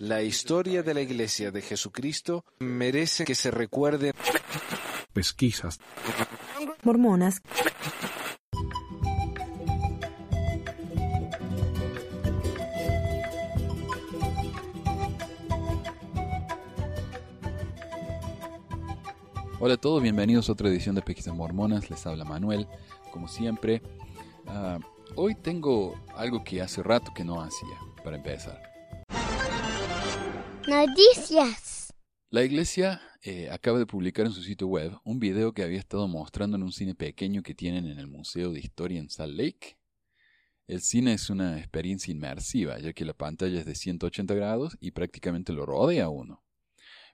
La historia de la Iglesia de Jesucristo merece que se recuerde. Pesquisas. Mormonas. Hola a todos, bienvenidos a otra edición de Pesquisas Mormonas. Les habla Manuel, como siempre. Ah, hoy tengo algo que hace rato que no hacía, para empezar. Noticias. La iglesia eh, acaba de publicar en su sitio web un video que había estado mostrando en un cine pequeño que tienen en el Museo de Historia en Salt Lake. El cine es una experiencia inmersiva, ya que la pantalla es de 180 grados y prácticamente lo rodea uno.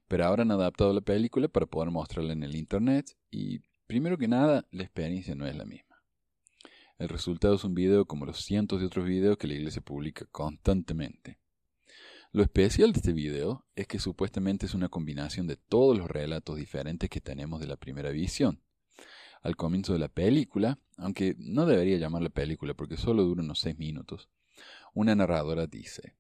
Pero ahora han adaptado la película para poder mostrarla en el Internet y, primero que nada, la experiencia no es la misma. El resultado es un video como los cientos de otros videos que la iglesia publica constantemente. Lo especial de este video es que supuestamente es una combinación de todos los relatos diferentes que tenemos de la primera visión. Al comienzo de la película, aunque no debería llamarla película porque solo dura unos seis minutos, una narradora dice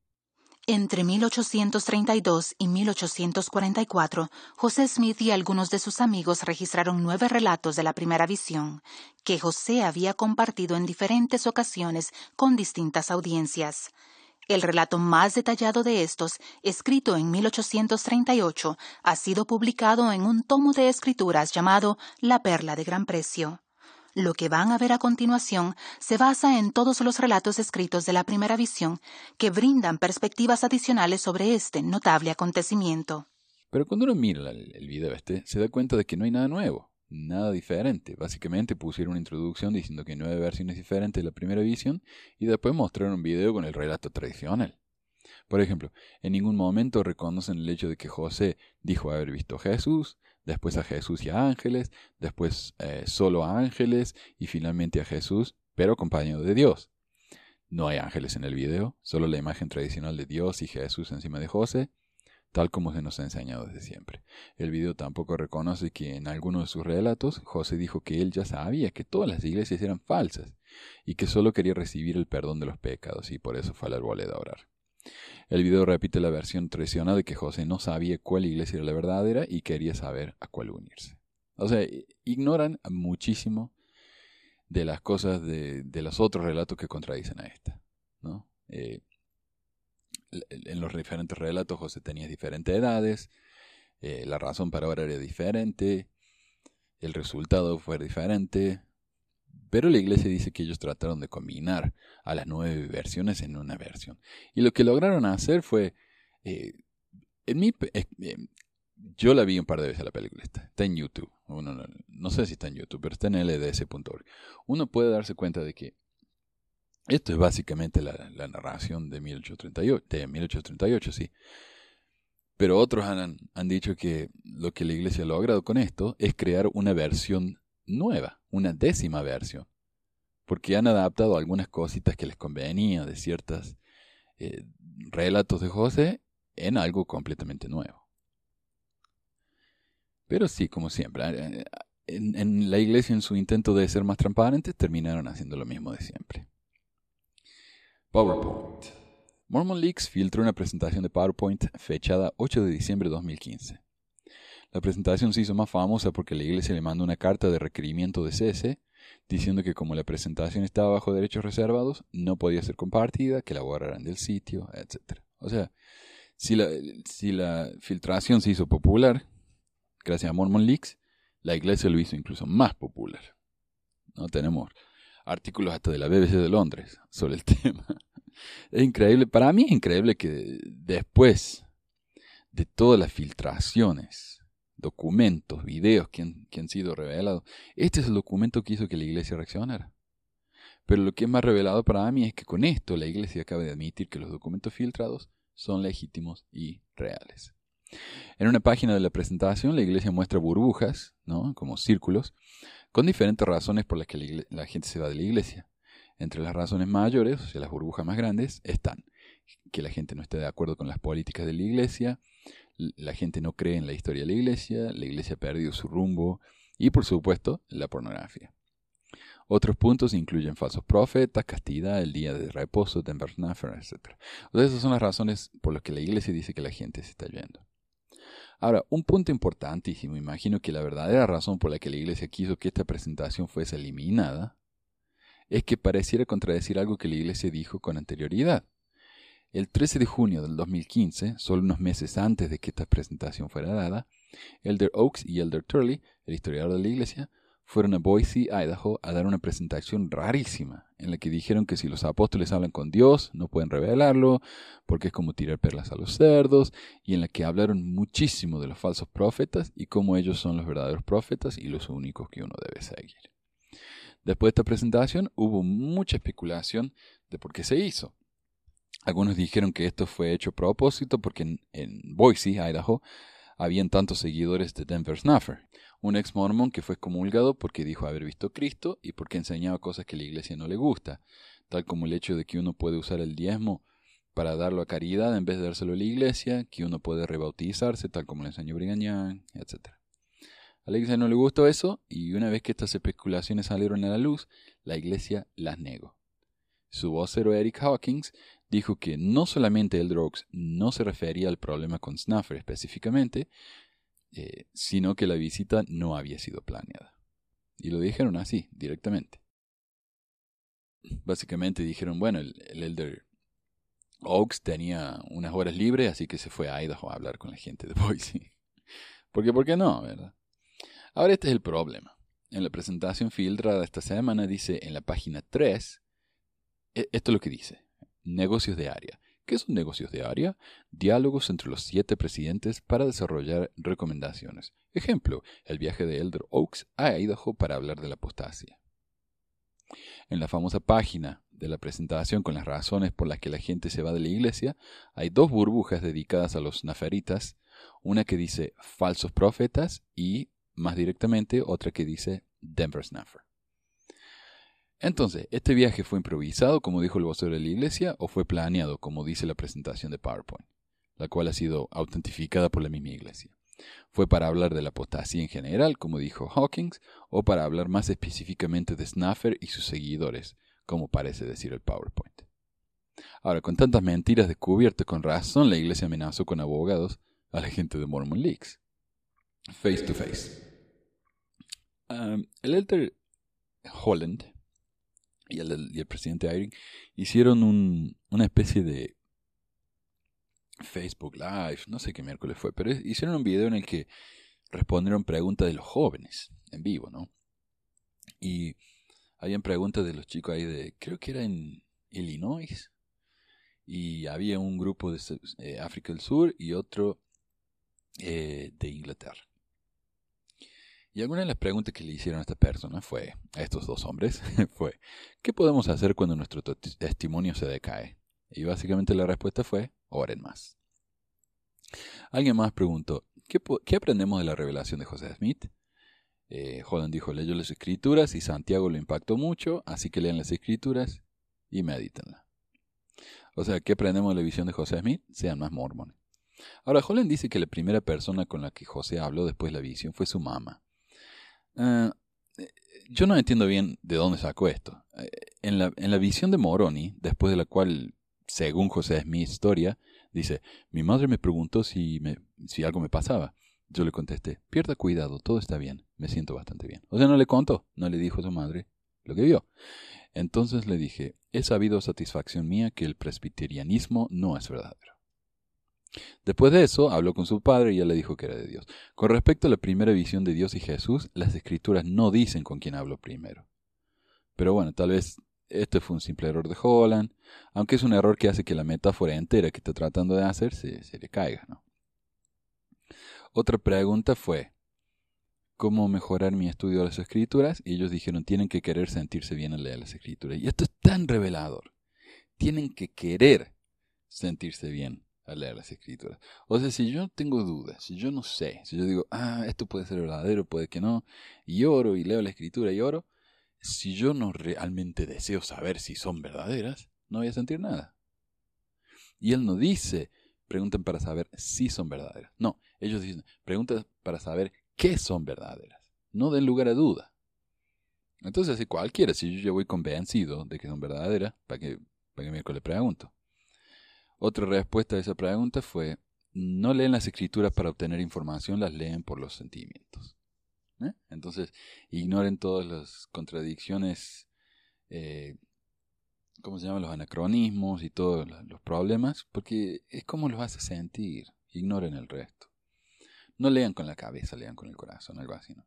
entre 1832 y 1844, José Smith y algunos de sus amigos registraron nueve relatos de la primera visión, que José había compartido en diferentes ocasiones con distintas audiencias. El relato más detallado de estos, escrito en 1838, ha sido publicado en un tomo de escrituras llamado La Perla de Gran Precio. Lo que van a ver a continuación se basa en todos los relatos escritos de la primera visión que brindan perspectivas adicionales sobre este notable acontecimiento. Pero cuando uno mira el video este, se da cuenta de que no hay nada nuevo, nada diferente. Básicamente pusieron una introducción diciendo que nueve versiones diferentes de la primera visión y después mostraron un video con el relato tradicional. Por ejemplo, en ningún momento reconocen el hecho de que José dijo haber visto a Jesús, después a Jesús y a ángeles, después eh, solo a ángeles y finalmente a Jesús, pero acompañado de Dios. No hay ángeles en el video, solo la imagen tradicional de Dios y Jesús encima de José, tal como se nos ha enseñado desde siempre. El video tampoco reconoce que en alguno de sus relatos José dijo que él ya sabía que todas las iglesias eran falsas y que solo quería recibir el perdón de los pecados y por eso fue al arboleda a orar. El video repite la versión tradicional de que José no sabía cuál iglesia era la verdadera y quería saber a cuál unirse. O sea, ignoran muchísimo de las cosas de, los otros relatos que contradicen a esta. ¿no? Eh, en los diferentes relatos José tenía diferentes edades, eh, la razón para orar era diferente, el resultado fue diferente, pero la iglesia dice que ellos trataron de combinar a las nueve versiones en una versión. Y lo que lograron hacer fue, eh, en mi, eh, yo la vi un par de veces la película esta, está en YouTube, no, sé si está en YouTube, pero está en lds.org. Uno puede darse cuenta de que esto es básicamente la, narración de 1838, de 1838, sí. Pero otros han, han dicho que lo que la iglesia ha logrado con esto es crear una versión nueva, una décima versión, porque han adaptado algunas cositas que les convenía de ciertos eh, relatos de José en algo completamente nuevo. Pero sí, como siempre, eh, en, en, la iglesia en su intento de ser más transparente terminaron haciendo lo mismo de siempre. PowerPoint. Mormon Leaks filtró una presentación de PowerPoint fechada 8 de diciembre de 2015. La presentación se hizo más famosa porque la iglesia le mandó una carta de requerimiento de cese diciendo que como la presentación estaba bajo derechos reservados, no podía ser compartida, que la borraran del sitio, etc. O sea, si la, si la filtración se hizo popular, gracias a Mormon Leaks, la iglesia lo hizo incluso más popular. ¿No? Tenemos artículos hasta de la BBC de Londres sobre el tema. Es increíble, para mí es increíble que después de todas las filtraciones documentos, videos que han, sido revelados. Este es el documento que hizo que la iglesia reaccionara. Pero lo que es más revelado para mí es que con esto la iglesia acaba de admitir que los documentos filtrados son legítimos y reales. En una página de la presentación la iglesia muestra burbujas, ¿no? como círculos, con diferentes razones por las que la, gente se va de la iglesia. Entre las razones mayores, o sea, las burbujas más grandes, están que la gente no esté de acuerdo con las políticas de la iglesia, la gente no cree en la historia de la iglesia, la iglesia ha perdido su rumbo y por supuesto la pornografía. Otros puntos incluyen falsos profetas, castidad, el día de reposo, Denversnaffer, etc. esas son las razones por las que la iglesia dice que la gente se está yendo. Ahora, un punto importantísimo, imagino que la verdadera razón por la que la iglesia quiso que esta presentación fuese eliminada, es que pareciera contradecir algo que la iglesia dijo con anterioridad. El 13 de junio del 2015, solo unos meses antes de que esta presentación fuera dada, Elder Oaks y Elder Turley, el historiador de la iglesia, fueron a Boise, Idaho, a dar una presentación rarísima, en la que dijeron que si los apóstoles hablan con Dios, no pueden revelarlo, porque es como tirar perlas a los cerdos, y en la que hablaron muchísimo de los falsos profetas y cómo ellos son los verdaderos profetas y los únicos que uno debe seguir. Después de esta presentación hubo mucha especulación de por qué se hizo. Algunos dijeron que esto fue hecho a propósito porque en, Boise, Idaho, habían tantos seguidores de Denver Snuffer un ex mormón que fue excomulgado porque dijo haber visto Cristo y porque enseñaba cosas que la iglesia no le gusta, tal como el hecho de que uno puede usar el diezmo para darlo a caridad en vez de dárselo a la iglesia, que uno puede rebautizarse, tal como le enseñó Brigham etc. A la iglesia no le gustó eso y una vez que estas especulaciones salieron a la luz, la iglesia las negó. Su vocero Eric Hawkins dijo que no solamente el drugs no se refería al problema con Snuffer específicamente, eh, sino que la visita no había sido planeada. Y lo dijeron así, directamente. Básicamente dijeron, bueno, el, Elder Oaks tenía unas horas libres, así que se fue a Idaho a hablar con la gente de Boise. Porque, ¿por qué no, verdad? Ahora este es el problema. En la presentación filtrada esta semana dice en la página 3, e, esto es lo que dice, negocios de área. ¿Qué son negocios de área? Diálogos entre los siete presidentes para desarrollar recomendaciones. Ejemplo, el viaje de Elder Oaks a Idaho para hablar de la apostasia. En la famosa página de la presentación con las razones por las que la gente se va de la iglesia, hay dos burbujas dedicadas a los naferitas, una que dice falsos profetas y, más directamente, otra que dice Denver Snuffer. Entonces, ¿este viaje fue improvisado, como dijo el vocero de la iglesia, o fue planeado, como dice la presentación de PowerPoint, la cual ha sido autentificada por la misma iglesia? ¿Fue para hablar de la apostasía en general, como dijo Hawkins, o para hablar más específicamente de Snuffer y sus seguidores, como parece decir el PowerPoint? Ahora, con tantas mentiras descubiertas con razón, la iglesia amenazó con abogados a la gente de Mormon Leaks. Face to face. Um, el Holland y el, presidente Eyring hicieron un, una especie de Facebook Live, no sé qué miércoles fue, pero hicieron un video en el que respondieron preguntas de los jóvenes en vivo, ¿no? Y habían preguntas de los chicos ahí de, creo que era en Illinois, y había un grupo de eh, África del Sur y otro eh, de Inglaterra. Y alguna de las preguntas que le hicieron a esta persona fue, a estos dos hombres, fue, ¿qué podemos hacer cuando nuestro testimonio se decae? Y básicamente la respuesta fue, oren más. Alguien más preguntó, ¿qué, aprendemos de la revelación de José Smith? Eh, Holland dijo, leyó las escrituras y Santiago lo impactó mucho, así que lean las escrituras y medítenla. O sea, ¿qué aprendemos de la visión de José Smith? Sean más mormones. Ahora, Holland dice que la primera persona con la que José habló después de la visión fue su mamá. Ah, yo no entiendo bien de dónde sacó esto. Eh, en la, en la visión de Moroni, después de la cual, según José es mi historia, dice, mi madre me preguntó si, me, si algo me pasaba. Yo le contesté, pierda cuidado, todo está bien, me siento bastante bien. O sea, no le contó, no le dijo a su madre lo que vio. Entonces le dije, he sabido satisfacción mía que el presbiterianismo no es verdadero. Después de eso, habló con su padre y ya le dijo que era de Dios. Con respecto a la primera visión de Dios y Jesús, las escrituras no dicen con quién habló primero. Pero bueno, tal vez este fue un simple error de Holland, aunque es un error que hace que la metáfora entera que está tratando de hacer se, le caiga. Otra pregunta fue, ¿cómo mejorar mi estudio de las escrituras? Y ellos dijeron, tienen que querer sentirse bien al leer las escrituras. Y esto es tan revelador. Tienen que querer sentirse bien a leer las escrituras. O sea, si yo tengo dudas, si yo no sé, si yo digo, ah, esto puede ser verdadero, puede que no, y oro y leo la escritura y oro, si yo no realmente deseo saber si son verdaderas, no voy a sentir nada. Y él no dice, pregunten para saber si son verdaderas. No, ellos dicen, pregunten para saber qué son verdaderas. No den lugar a duda. Entonces, si cualquiera, si yo ya voy convencido de que son verdaderas, ¿para qué, para qué le pregunto? Otra respuesta a esa pregunta fue, no leen las escrituras para obtener información, las leen por los sentimientos. ¿Eh? Entonces, ignoren todas las contradicciones, eh, ¿cómo se llaman? Los anacronismos y todos los problemas, porque es como los hace sentir. Ignoren el resto. No lean con la cabeza, lean con el corazón, algo así, ¿no?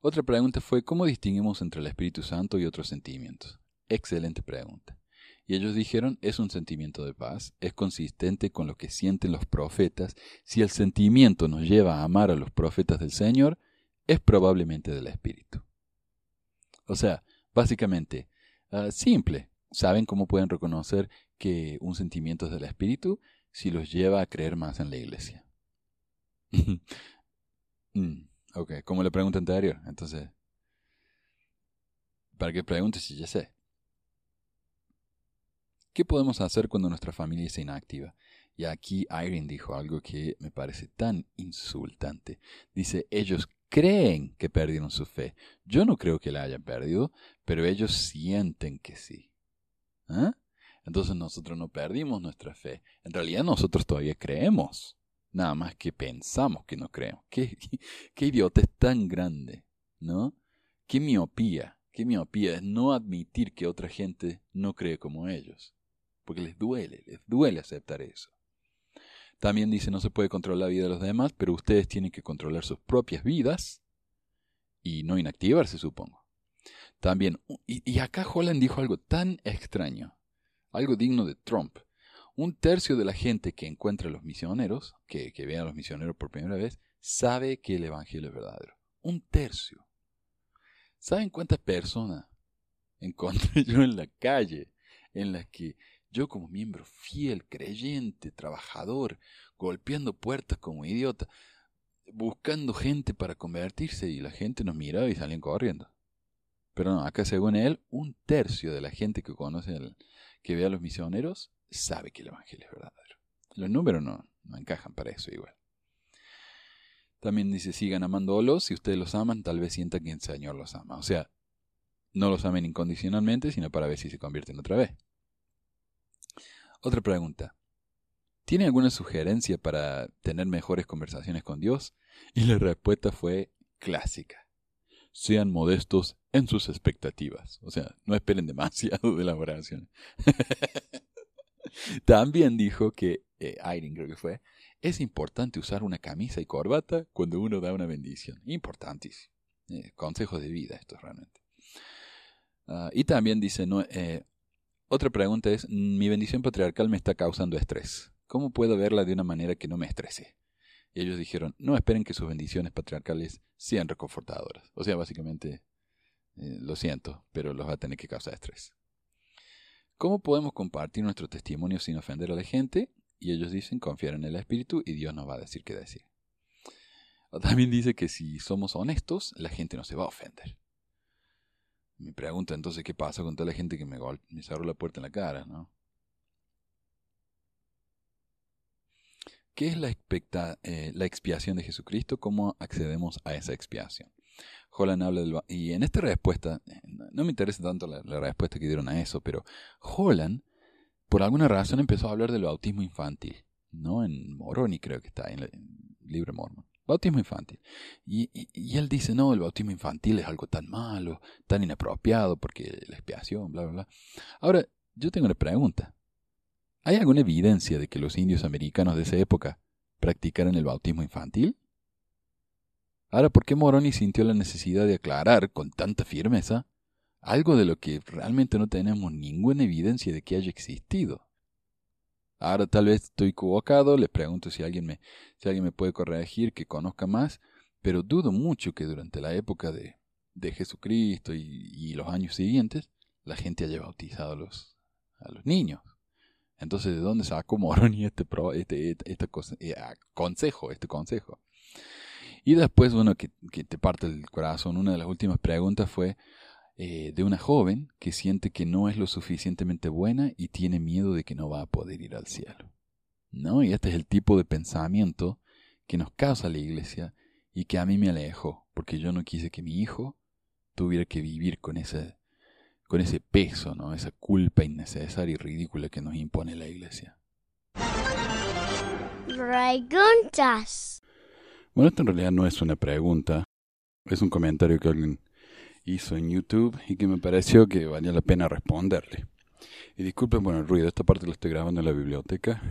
Otra pregunta fue, ¿cómo distinguimos entre el Espíritu Santo y otros sentimientos? Excelente pregunta. Y ellos dijeron, es un sentimiento de paz, es consistente con lo que sienten los profetas. Si el sentimiento nos lleva a amar a los profetas del Señor, es probablemente del Espíritu. O sea, básicamente, ah, simple. ¿Saben cómo pueden reconocer que un sentimiento es del Espíritu? Si los lleva a creer más en la iglesia. Mm, ok, como la pregunta anterior. Entonces, ¿para qué preguntes si ya sé? ¿Qué podemos hacer cuando nuestra familia es inactiva? Y aquí Irene dijo algo que me parece tan insultante. Dice, ellos creen que perdieron su fe. Yo no creo que la hayan perdido, pero ellos sienten que sí. ¿Ah? Entonces nosotros no perdimos nuestra fe. En realidad nosotros todavía creemos. Nada más que pensamos que no creemos. Qué, qué idiota es tan grande, ¿no? Qué miopía. Qué miopía es no admitir que otra gente no cree como ellos. Porque les duele, les duele aceptar eso. También dice no se puede controlar la vida de los demás, pero ustedes tienen que controlar sus propias vidas y no inactivarse, supongo. También, y, acá Holland dijo algo tan extraño, algo digno de Trump. Un tercio de la gente que encuentra a los misioneros, que, que ve a los misioneros por primera vez, sabe que el Evangelio es verdadero. Un tercio. ¿Saben cuántas personas encontré yo en la calle en las que yo como miembro fiel, creyente, trabajador, golpeando puertas como idiota, buscando gente para convertirse y la gente nos miraba y salían corriendo. Pero no, acá según él, un tercio de la gente que conoce, el, que ve a los misioneros, sabe que el Evangelio es verdadero. Los números no, no encajan para eso igual. También dice, sigan amándolos, si ustedes los aman, tal vez sientan que el Señor los ama. O sea, no los amen incondicionalmente, sino para ver si se convierten otra vez. Otra pregunta. ¿Tiene alguna sugerencia para tener mejores conversaciones con Dios? Y la respuesta fue clásica. Sean modestos en sus expectativas. O sea, no esperen demasiado de la oración. También dijo que, eh, Irene creo que fue, es importante usar una camisa y corbata cuando uno da una bendición. Importantísimo. Eh, consejo de vida esto realmente. Ah, y también dice, no, eh, otra pregunta es, mi bendición patriarcal me está causando estrés. ¿Cómo puedo verla de una manera que no me estrese? Y ellos dijeron, no esperen que sus bendiciones patriarcales sean reconfortadoras. O sea, básicamente, eh, lo siento, pero los va a tener que causar estrés. ¿Cómo podemos compartir nuestro testimonio sin ofender a la gente? Y ellos dicen, confiar en el Espíritu y Dios nos va a decir qué decir. También dice que si somos honestos, la gente no se va a ofender. Me pregunta entonces qué pasa con toda la gente que me, me cerró la puerta en la cara, ¿no? ¿Qué es la, eh, la expiación de Jesucristo? ¿Cómo accedemos a esa expiación? Holland habla del... Y en esta respuesta, eh, no me interesa tanto la, respuesta que dieron a eso, pero Holland, por alguna razón, empezó a hablar del bautismo infantil, ¿no? En Moroni creo que está, en el libro Mormon. Bautismo infantil. Y, él dice, no, el bautismo infantil es algo tan malo, tan inapropiado, porque la expiación, bla, bla, bla. Ahora, yo tengo una pregunta. ¿Hay alguna evidencia de que los indios americanos de esa época practicaran el bautismo infantil? Ahora, ¿por qué Moroni sintió la necesidad de aclarar con tanta firmeza algo de lo que realmente no tenemos ninguna evidencia de que haya existido? Ahora tal vez estoy equivocado, le pregunto si alguien me, si alguien me puede corregir, que conozca más, pero dudo mucho que durante la época de, de Jesucristo y, los años siguientes, la gente haya bautizado a los, a los niños. Entonces, ¿de dónde sacó Moroni este, este, este, este eh, consejo, este consejo? Y después, bueno, que, que te parte el corazón, una de las últimas preguntas fue, eh, de una joven que siente que no es lo suficientemente buena y tiene miedo de que no va a poder ir al cielo. ¿No? Y este es el tipo de pensamiento que nos causa la iglesia y que a mí me alejó, porque yo no quise que mi hijo tuviera que vivir con ese, con ese peso, ¿no? esa culpa innecesaria y ridícula que nos impone la iglesia. Preguntas. Bueno, esto en realidad no es una pregunta, es un comentario que alguien hizo en YouTube y que me pareció que valía la pena responderle. Y disculpen por el ruido, esta parte la estoy grabando en la biblioteca.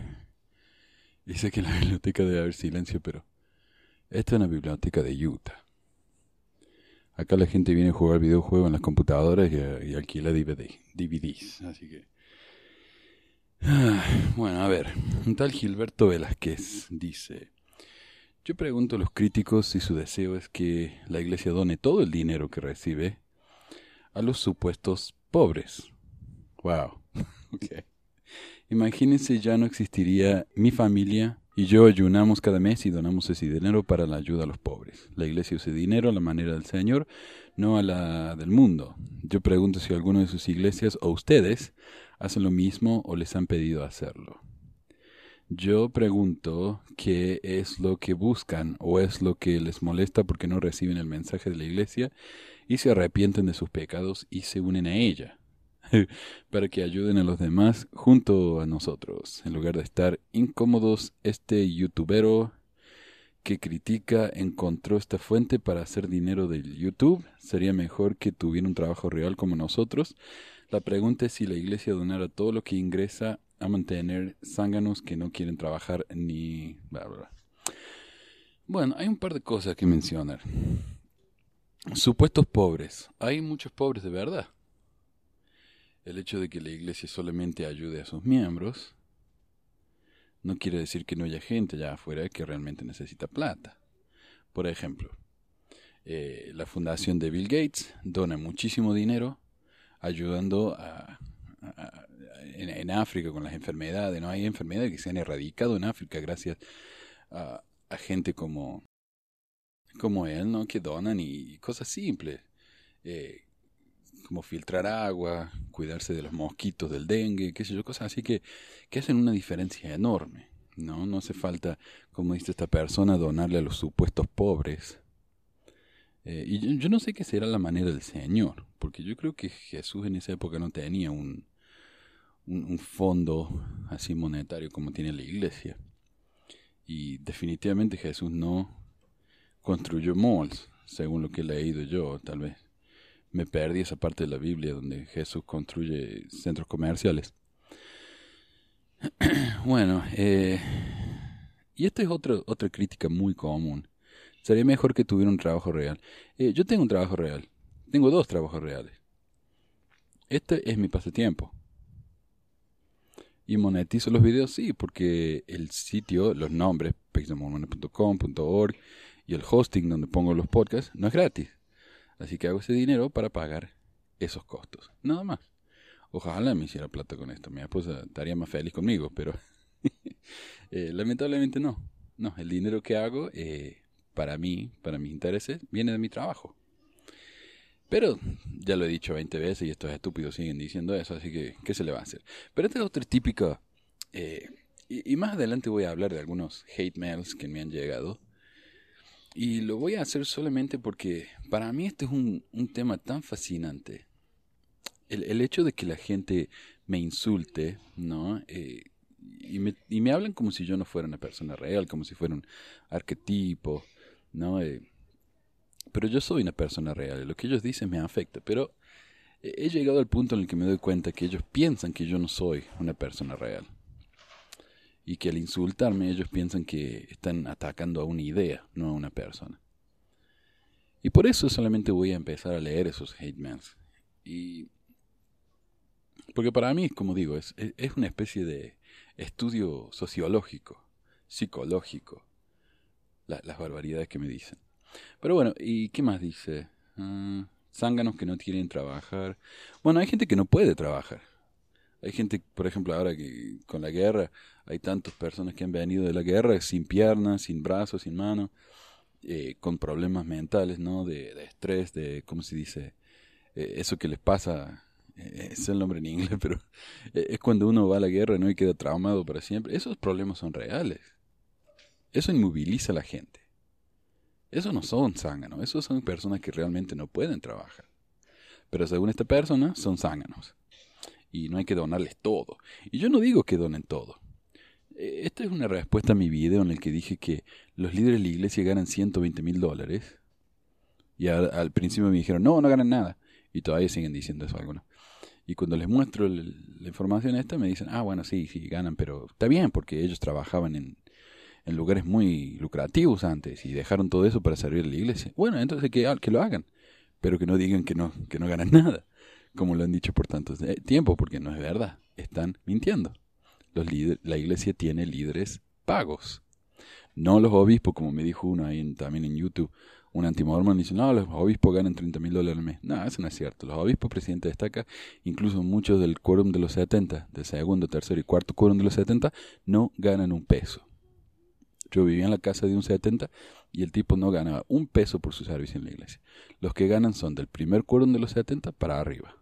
Y sé que en la biblioteca debe haber silencio, pero esta es una biblioteca de Utah. Acá la gente viene a jugar videojuegos en las computadoras y, alquila DVD, DVDs. Así que. Ah, bueno, a ver. Un tal Gilberto Velázquez dice: Yo pregunto a los críticos si su deseo es que la iglesia done todo el dinero que recibe a los supuestos pobres. Wow. Imagínense, ya no existiría mi familia y yo ayunamos cada mes y donamos ese dinero para la ayuda a los pobres. La iglesia usa dinero a la manera del Señor, no a la del mundo. Yo pregunto si alguno de sus iglesias o ustedes hacen lo mismo o les han pedido hacerlo. Yo pregunto qué es lo que buscan o es lo que les molesta porque no reciben el mensaje de la iglesia y se arrepienten de sus pecados y se unen a ella. para que ayuden a los demás junto a nosotros. En lugar de estar incómodos, este youtubero que critica encontró esta fuente para hacer dinero del YouTube. Sería mejor que tuviera un trabajo real como nosotros. La pregunta es si la iglesia donara todo lo que ingresa a mantener zánganos que no quieren trabajar ni... Bueno, hay un par de cosas que mencionar. Supuestos pobres. Hay muchos pobres de verdad. El hecho de que la iglesia solamente ayude a sus miembros no quiere decir que no haya gente allá afuera que realmente necesita plata. Por ejemplo, eh, la fundación de Bill Gates dona muchísimo dinero ayudando a, en, África con las enfermedades. No hay enfermedades que se han erradicado en África gracias a, gente como, como él, ¿no? que donan y, cosas simples. Eh, como filtrar agua, cuidarse de los mosquitos del dengue, qué sé yo, cosas así que, que hacen una diferencia enorme. No, no hace falta, como dice esta persona, donarle a los supuestos pobres. Eh, y yo, no sé qué será la manera del Señor, porque yo creo que Jesús en esa época no tenía un, un, fondo así monetario como tiene la iglesia. Y definitivamente Jesús no construyó malls, según lo que he leído yo, tal vez me perdí esa parte de la Biblia donde Jesús construye centros comerciales. bueno, eh, y esta es otra, otra crítica muy común. Sería mejor que tuviera un trabajo real. Eh, yo tengo un trabajo real. Tengo dos trabajos reales. Este es mi pasatiempo. Y monetizo los videos, sí, porque el sitio, los nombres, pexdemormona.com.org y el hosting donde pongo los podcasts, no es gratis. Así que hago ese dinero para pagar esos costos. Nada más. Ojalá me hiciera plata con esto. Mi esposa estaría más feliz conmigo, pero eh, lamentablemente no. No, el dinero que hago eh, para mí, para mis intereses, viene de mi trabajo. Pero ya lo he dicho 20 veces y estos estúpidos siguen diciendo eso, así que ¿qué se le va a hacer? Pero esta es otra típica... Eh, y, más adelante voy a hablar de algunos hate mails que me han llegado y lo voy a hacer solamente porque para mí este es un, un tema tan fascinante. El, el, hecho de que la gente me insulte, ¿no? Eh, y, me, y me hablan como si yo no fuera una persona real, como si fuera un arquetipo, ¿no? Eh, pero yo soy una persona real, lo que ellos dicen me afecta, pero he llegado al punto en el que me doy cuenta que ellos piensan que yo no soy una persona real y que al insultarme ellos piensan que están atacando a una idea, no a una persona. Y por eso solamente voy a empezar a leer esos hate mails. Y porque para mí, como digo, es, es una especie de estudio sociológico, psicológico, las barbaridades que me dicen. Pero bueno, ¿y qué más dice? Uh, zánganos que no quieren trabajar. Bueno, hay gente que no puede trabajar. Hay gente, por ejemplo, ahora que con la guerra, hay tantas personas que han venido de la guerra sin piernas, sin brazos, sin manos, eh, con problemas mentales, ¿no? De, estrés, de, ¿cómo se dice? Eh, eso que les pasa, eh, es el nombre en inglés, pero es cuando uno va a la guerra ¿no? y queda traumado para siempre. Esos problemas son reales. Eso inmoviliza a la gente. Eso no son zánganos, esos son personas que realmente no pueden trabajar. Pero según esta persona, son zánganos. Y no hay que donarles todo. Y yo no digo que donen todo. Eh, Esta es una respuesta a mi video en el que dije que los líderes de la iglesia ganan 120 mil dólares. Y al, principio me dijeron, no, no ganan nada. Y todavía siguen diciendo eso algunos. Y cuando les muestro la información esta, me dicen, ah, bueno, sí, sí, ganan, pero está bien, porque ellos trabajaban en, en lugares muy lucrativos antes y dejaron todo eso para servir a la iglesia. Bueno, entonces que, que lo hagan, pero que no digan que no, que no ganan nada, como lo han dicho por tanto eh, tiempo, porque no es verdad, están mintiendo. Los líder- la iglesia tiene líderes pagos, no los obispos, como me dijo uno ahí en- también en YouTube. Un antimormón dice, no, los obispos ganan 30 mil dólares al mes. No, eso no es cierto. Los obispos, presidente destaca, incluso muchos del quórum de los 70, del segundo, tercero y cuarto quórum de los 70, no ganan un peso. Yo vivía en la casa de un 70 y el tipo no ganaba un peso por su servicio en la iglesia. Los que ganan son del primer quórum de los 70 para arriba.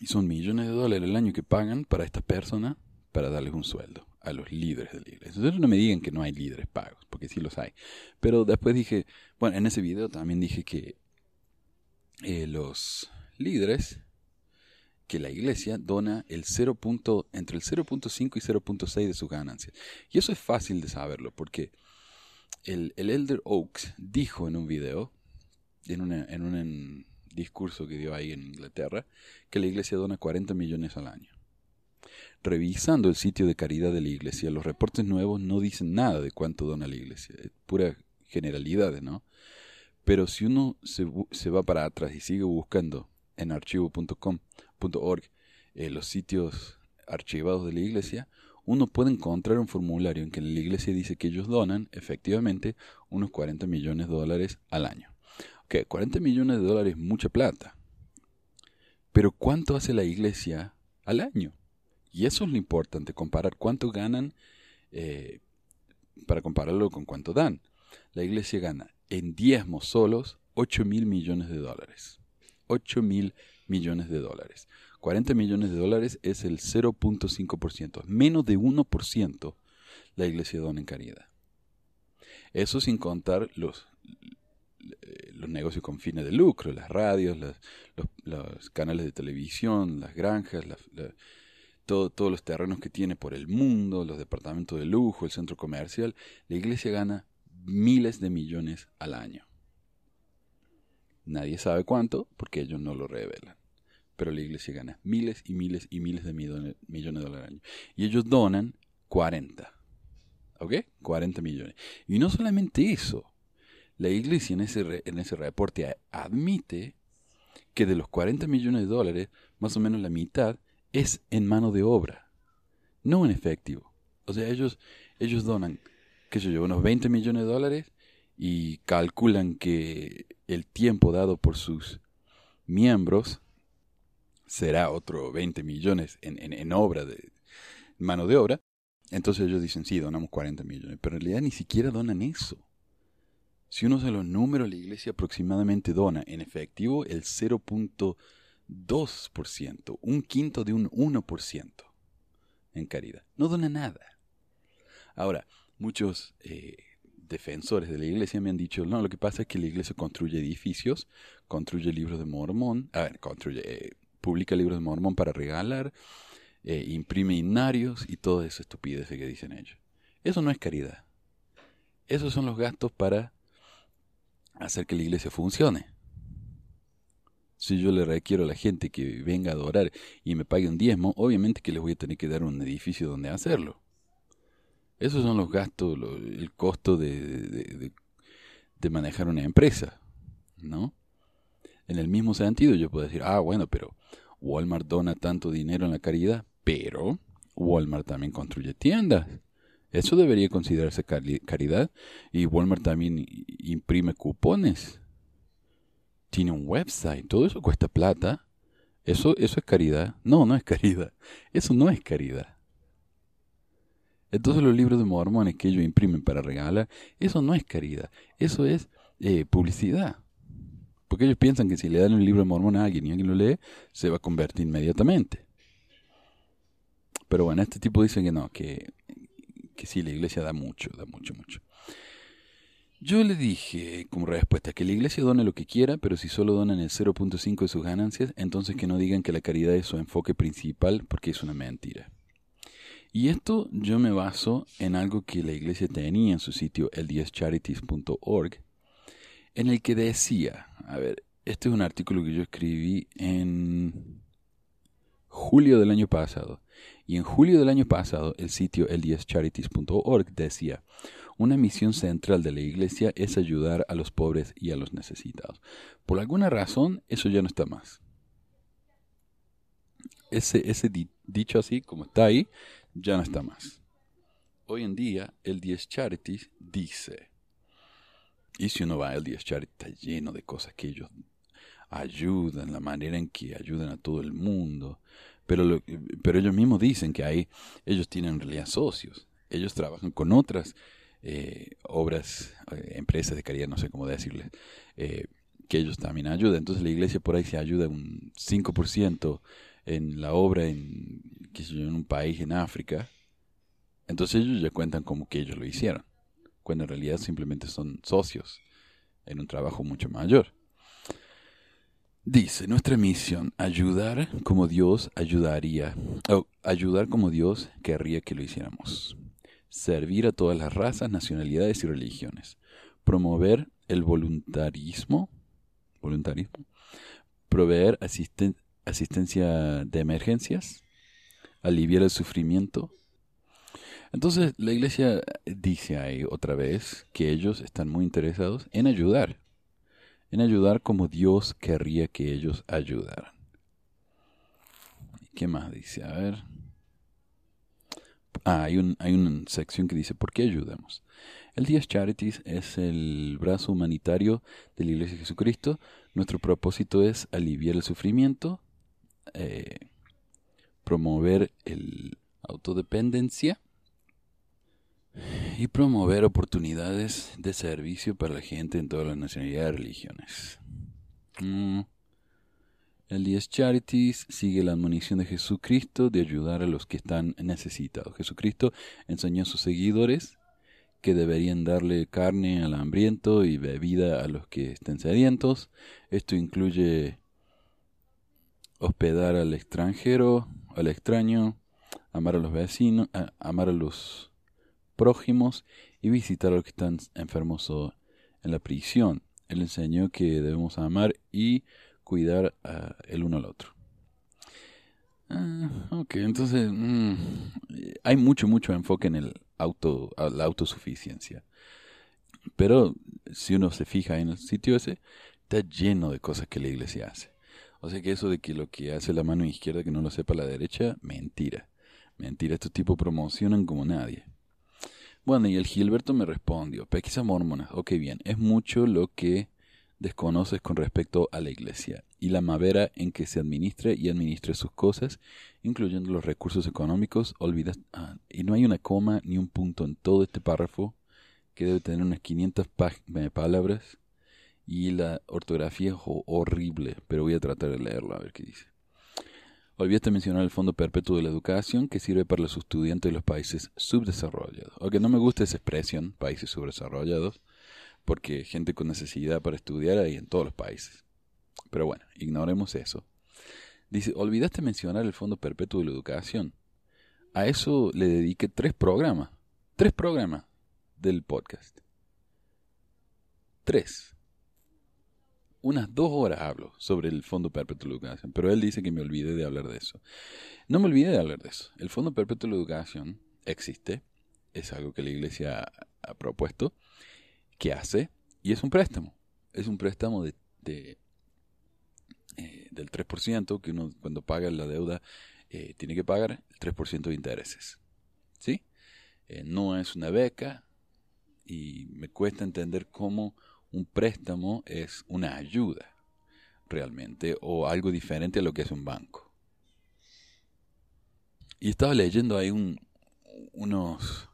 Y son millones de dólares al año que pagan para estas personas para darles un sueldo a los líderes de la iglesia. Entonces no me digan que no hay líderes pagos, porque sí los hay. Pero después dije, bueno, en ese video también dije que eh, los líderes, que la iglesia dona el 0. punto- entre el 0.5 y 0.6 de sus ganancias. Y eso es fácil de saberlo, porque el, el Elder Oaks dijo en un video, en, una- en un discurso que dio ahí en Inglaterra, que la iglesia dona 40 millones al año. Revisando el sitio de caridad de la iglesia, los reportes nuevos no dicen nada de cuánto dona la iglesia, es pura generalidades, ¿no? Pero si uno se, se va para atrás y sigue buscando en archivo.com.org eh, los sitios archivados de la iglesia, uno puede encontrar un formulario en que la iglesia dice que ellos donan efectivamente unos 40 millones de dólares al año. Ok, 40 millones de dólares es mucha plata. Pero ¿cuánto hace la iglesia al año? Y eso es lo importante, comparar cuánto ganan eh, para compararlo con cuánto dan. La iglesia gana en diezmos solos 8 mil millones de dólares. 8 mil millones de dólares. 40 millones de dólares es el 0.5%. Menos de 1% la iglesia dona en caridad. Eso sin contar los, eh, los negocios con fines de lucro, las radios, los, canales de televisión, las granjas, todo- todos los terrenos que tiene por el mundo, los departamentos de lujo, el centro comercial. La iglesia gana miles de millones al año. Nadie sabe cuánto porque ellos no lo revelan. Pero la iglesia gana miles y miles y miles de millones, de dólares al año. Y ellos donan 40. ¿Ok? 40 millones. Y no solamente eso. La iglesia en ese, re- en ese reporte admite que de los 40 millones de dólares, más o menos la mitad es en mano de obra, no en efectivo. O sea, ellos, ellos donan, qué sé yo, unos 20 millones de dólares y calculan que el tiempo dado por sus miembros será otro 20 millones en, en, en obra de mano de obra. Entonces ellos dicen, sí, donamos 40 millones, pero en realidad ni siquiera donan eso. Si uno hace los números, la iglesia aproximadamente dona en efectivo el 0.2%, un quinto de un 1% en caridad. No dona nada. Ahora, muchos eh, defensores de la iglesia me han dicho, no, lo que pasa es que la iglesia construye edificios, construye libros de Mormón, a ver, construye, eh, publica libros de Mormón para regalar, eh, imprime himnarios y toda esa estupidez que dicen ellos. Eso no es caridad. Esos son los gastos para hacer que la iglesia funcione. Si yo le requiero a la gente que venga a adorar y me pague un diezmo, obviamente que les voy a tener que dar un edificio donde hacerlo. Esos son los gastos, el costo de- de manejar una empresa, ¿no? En el mismo sentido yo puedo decir, ah, bueno, pero Walmart dona tanto dinero en la caridad, pero Walmart también construye tiendas. Eso debería considerarse cari- caridad. Y Walmart también imprime cupones. Tiene un website. Todo eso cuesta plata. Eso, eso es caridad. No, no es caridad. Eso no es caridad. Entonces los libros de mormones que ellos imprimen para regalar, eso no es caridad. Eso es eh, publicidad. Porque ellos piensan que si le dan un libro de mormón a alguien y alguien lo lee, se va a convertir inmediatamente. Pero bueno, este tipo dice que no, que, que sí, la iglesia da mucho, da mucho, mucho. Yo le dije como respuesta que la iglesia done lo que quiera, pero si solo donan el 0.5 de sus ganancias, entonces que no digan que la caridad es su enfoque principal, porque es una mentira. Y esto yo me baso en algo que la iglesia tenía en su sitio ldscharities.org, en el que decía, a ver, este es un artículo que yo escribí en julio del año pasado, y en julio del año pasado el sitio ldscharities.org decía, una misión central de la iglesia es ayudar a los pobres y a los necesitados. Por alguna razón, eso ya no está más. Ese, ese dicho así, como está ahí, ya no está más. Hoy en día, el 10 Charities dice, y si uno va al 10 Charities, está lleno de cosas que ellos ayudan, la manera en que ayudan a todo el mundo, pero, pero ellos mismos dicen que ahí ellos tienen en realidad socios, ellos trabajan con otras eh, obras, eh, empresas de caridad, no sé cómo decirles, eh, que ellos también ayudan. Entonces la iglesia por ahí se ayuda un 5% en la obra en, en un país en África, entonces ellos ya cuentan como que ellos lo hicieron, cuando en realidad simplemente son socios en un trabajo mucho mayor. Dice, nuestra misión, ayudar como Dios ayudaría, ayudar como Dios querría que lo hiciéramos. Servir a todas las razas, nacionalidades y religiones. Promover el voluntarismo, voluntarismo. Proveer asistencia asistencia de emergencias, aliviar el sufrimiento. Entonces la iglesia dice ahí otra vez que ellos están muy interesados en ayudar, en ayudar como Dios querría que ellos ayudaran. ¿Qué más dice? A ver. Ah, hay, un, hay una sección que dice, ¿por qué ayudamos? El Días Charities es el brazo humanitario de la Iglesia de Jesucristo. Nuestro propósito es aliviar el sufrimiento, eh, promover el autodependencia y promover oportunidades de servicio para la gente en todas las nacionalidades y religiones. Mm. El 10 Charities sigue la admonición de Jesucristo de ayudar a los que están necesitados. Jesucristo enseñó a sus seguidores que deberían darle carne al hambriento y bebida a los que estén sedientos. Esto incluye hospedar al extranjero, al extraño, amar a los vecinos, amar a los prójimos y visitar a los que están enfermos en la prisión. Él enseñó que debemos amar y cuidar el uno al otro. Ah, ok, entonces mm, hay mucho, mucho enfoque en el auto, la autosuficiencia. Pero si uno se fija en el sitio ese, está lleno de cosas que la iglesia hace. O sea que eso de que lo que hace la mano izquierda que no lo sepa la derecha, mentira. Mentira, estos tipos promocionan como nadie. Bueno, y el Gilberto me respondió, pesquisa mormona, ok bien, es mucho lo que desconoces con respecto a la iglesia y la manera en que se administra y administra sus cosas, incluyendo los recursos económicos, olvidas, ah, y no hay una coma ni un punto en todo este párrafo que debe tener unas 500 eh, palabras y la ortografía es horrible, pero voy a tratar de leerlo a ver qué dice. Olvidaste mencionar el Fondo Perpetuo de la Educación que sirve para los estudiantes de los países subdesarrollados. Aunque no me gusta esa expresión, países subdesarrollados, porque gente con necesidad para estudiar hay en todos los países. Pero bueno, ignoremos eso. Dice, olvidaste mencionar el Fondo Perpetuo de la Educación. A eso le dediqué tres programas. Tres programas del podcast. Tres unas dos horas hablo sobre el Fondo Perpetuo de Educación, pero él dice que me olvide de hablar de eso. No me olvide de hablar de eso. El Fondo Perpetuo de Educación existe, es algo que la Iglesia ha, propuesto, que hace, y es un préstamo. Es un préstamo de, eh, del 3%, que uno cuando paga la deuda eh, tiene que pagar el 3% de intereses. ¿Sí? Eh, no es una beca, y me cuesta entender cómo un préstamo es una ayuda realmente o algo diferente a lo que es un banco. Y estaba leyendo ahí un, unos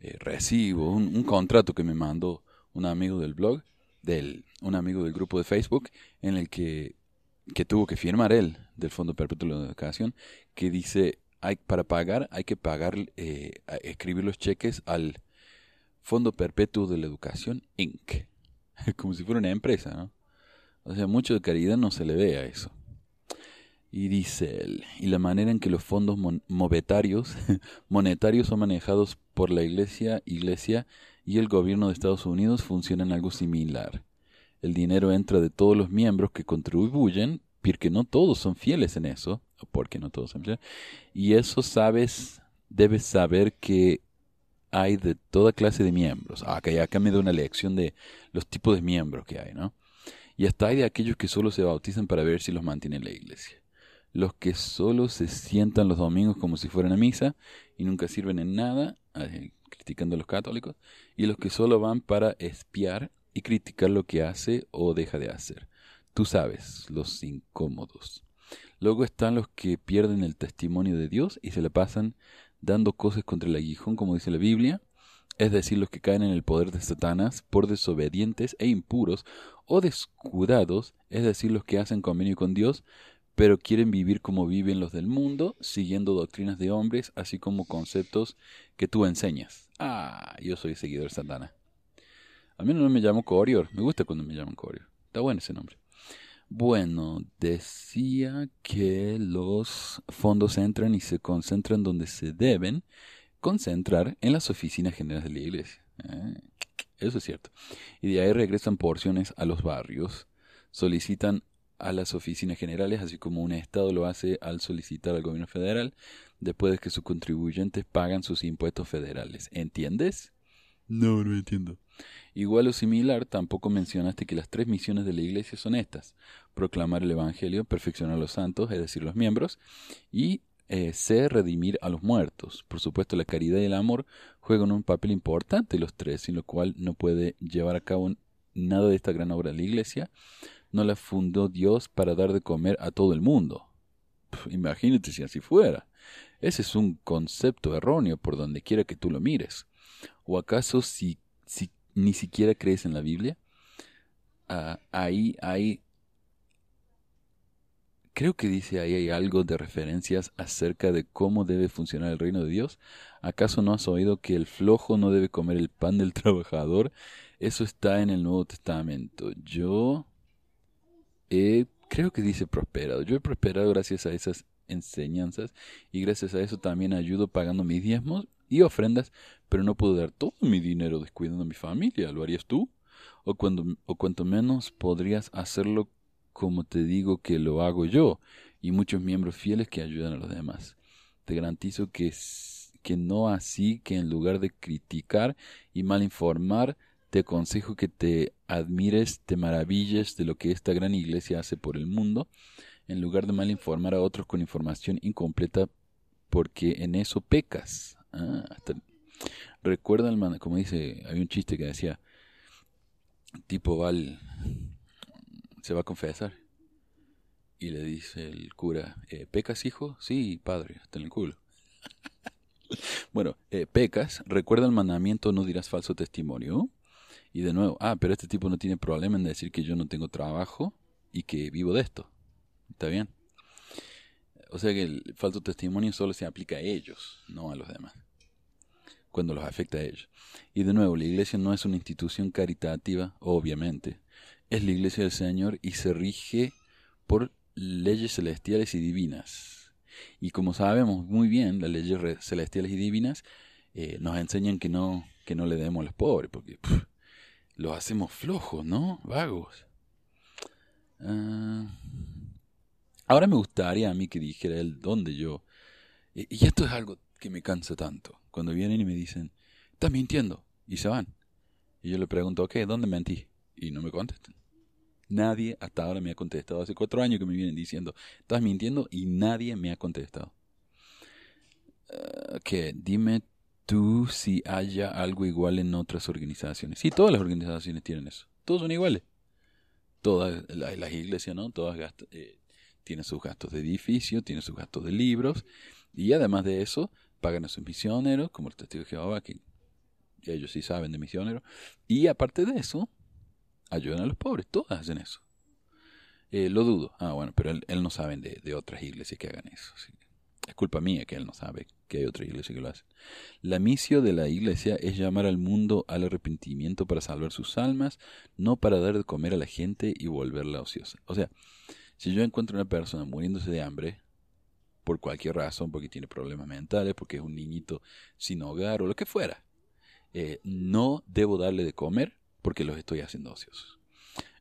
eh, recibos, un, contrato que me mandó un amigo del blog, del, un amigo del grupo de Facebook, en el que, que tuvo que firmar él, del Fondo Perpetuo de Educación, que dice, hay, para pagar hay que pagar, eh, escribir los cheques al Fondo Perpetuo de la Educación, Inc. Como si fuera una empresa, ¿no? O sea, mucho de caridad no se le ve a eso. Y dice él, y la manera en que los fondos monetarios, monetarios son manejados por la iglesia, iglesia y el gobierno de Estados Unidos funcionan algo similar. El dinero entra de todos los miembros que contribuyen, porque no todos son fieles en eso, porque no todos son fieles, y eso sabes, debes saber que hay de toda clase de miembros. Ah, acá, acá me da una lección de los tipos de miembros que hay, ¿no? Y hasta hay de aquellos que solo se bautizan para ver si los mantiene la iglesia. Los que solo se sientan los domingos como si fueran a misa y nunca sirven en nada, eh, criticando a los católicos. Y los que solo van para espiar y criticar lo que hace o deja de hacer. Tú sabes, los incómodos. Luego están los que pierden el testimonio de Dios y se le pasan dando cosas contra el aguijón, como dice la Biblia, es decir, los que caen en el poder de Satanás por desobedientes e impuros o descuidados, es decir, los que hacen convenio con Dios, pero quieren vivir como viven los del mundo, siguiendo doctrinas de hombres, así como conceptos que tú enseñas. Ah, yo soy seguidor de Satanás. A mí no me llamo Corior, me gusta cuando me llaman Corior. Está bueno ese nombre. Bueno, decía que los fondos entran y se concentran donde se deben concentrar en las oficinas generales de la iglesia. Eh, eso es cierto. Y de ahí regresan porciones a los barrios, solicitan a las oficinas generales, así como un Estado lo hace al solicitar al gobierno federal, después de que sus contribuyentes pagan sus impuestos federales. ¿Entiendes? No, no entiendo. Igual o similar, tampoco mencionaste que las tres misiones de la Iglesia son estas: proclamar el Evangelio, perfeccionar a los santos, es decir, los miembros, y eh, ser redimir a los muertos. Por supuesto, la caridad y el amor juegan un papel importante los tres, sin lo cual no puede llevar a cabo nada de esta gran obra de la Iglesia. No la fundó Dios para dar de comer a todo el mundo. imagínate si así fuera. Ese es un concepto erróneo por donde quiera que tú lo mires. ¿O acaso si, si ni siquiera crees en la Biblia? Ah, ahí hay creo que dice ahí hay algo de referencias acerca de cómo debe funcionar el reino de Dios. ¿Acaso no has oído que el flojo no debe comer el pan del trabajador? Eso está en el Nuevo Testamento. Yo he, creo que dice prosperado. Yo he prosperado gracias a esas enseñanzas y gracias a eso también ayudo pagando mis diezmos y ofrendas, pero no puedo dar todo mi dinero descuidando a mi familia. ¿Lo harías tú? O, cuando, o cuanto menos podrías hacerlo como te digo que lo hago yo y muchos miembros fieles que ayudan a los demás. Te garantizo que, que no así que en lugar de criticar y mal informar, te aconsejo que te admires, te maravilles de lo que esta gran iglesia hace por el mundo, en lugar de mal informar a otros con información incompleta, porque en eso pecas. Ah, recuerda, como dice, hay un chiste que decía, tipo Val, se va a confesar. Y le dice el cura, eh, ¿pecas, hijo? Sí, padre, hasta en el culo. bueno, eh, pecas, recuerda el mandamiento, no dirás falso testimonio. Y de nuevo, ah, pero este tipo no tiene problema en decir que yo no tengo trabajo y que vivo de esto. ¿Está bien? O sea que el falso testimonio solo se aplica a ellos, no a los demás, cuando los afecta a ellos. Y de nuevo, la iglesia no es una institución caritativa, obviamente. Es la iglesia del Señor y se rige por leyes celestiales y divinas. Y como sabemos muy bien, las leyes celestiales y divinas eh, nos enseñan que no, que no le demos a los pobres, porque los hacemos flojos, ¿no? Vagos. Ah, ahora me gustaría a mí que dijera él dónde yo... Y esto es algo que me cansa tanto. Cuando vienen y me dicen, estás mintiendo, y se van. Y yo le pregunto, ok, ¿dónde mentí? Y no me contestan. Nadie hasta ahora me ha contestado. Hace cuatro años que me vienen diciendo, estás mintiendo y nadie me ha contestado. Uh, que dime tú si haya algo igual en otras organizaciones. Sí, todas las organizaciones tienen eso. Todos son iguales. Todas las, iglesias, ¿no? Todas eh, tienen sus gastos de edificio, tienen sus gastos de libros. Y además de eso, pagan a sus misioneros, como el testigo de Jehová, que ellos sí saben de misioneros. Y aparte de eso, ayudan a los pobres. Todas hacen eso. Eh, lo dudo. Ah, bueno, pero él, no sabe de, otras iglesias que hagan eso. Es culpa mía que él no sabe que hay otra iglesia que lo hace. La misión de la iglesia es llamar al mundo al arrepentimiento para salvar sus almas, no para dar de comer a la gente y volverla ociosa. O sea, si yo encuentro una persona muriéndose de hambre, por cualquier razón, porque tiene problemas mentales, porque es un niñito sin hogar o lo que fuera, eh, no debo darle de comer porque los estoy haciendo ociosos.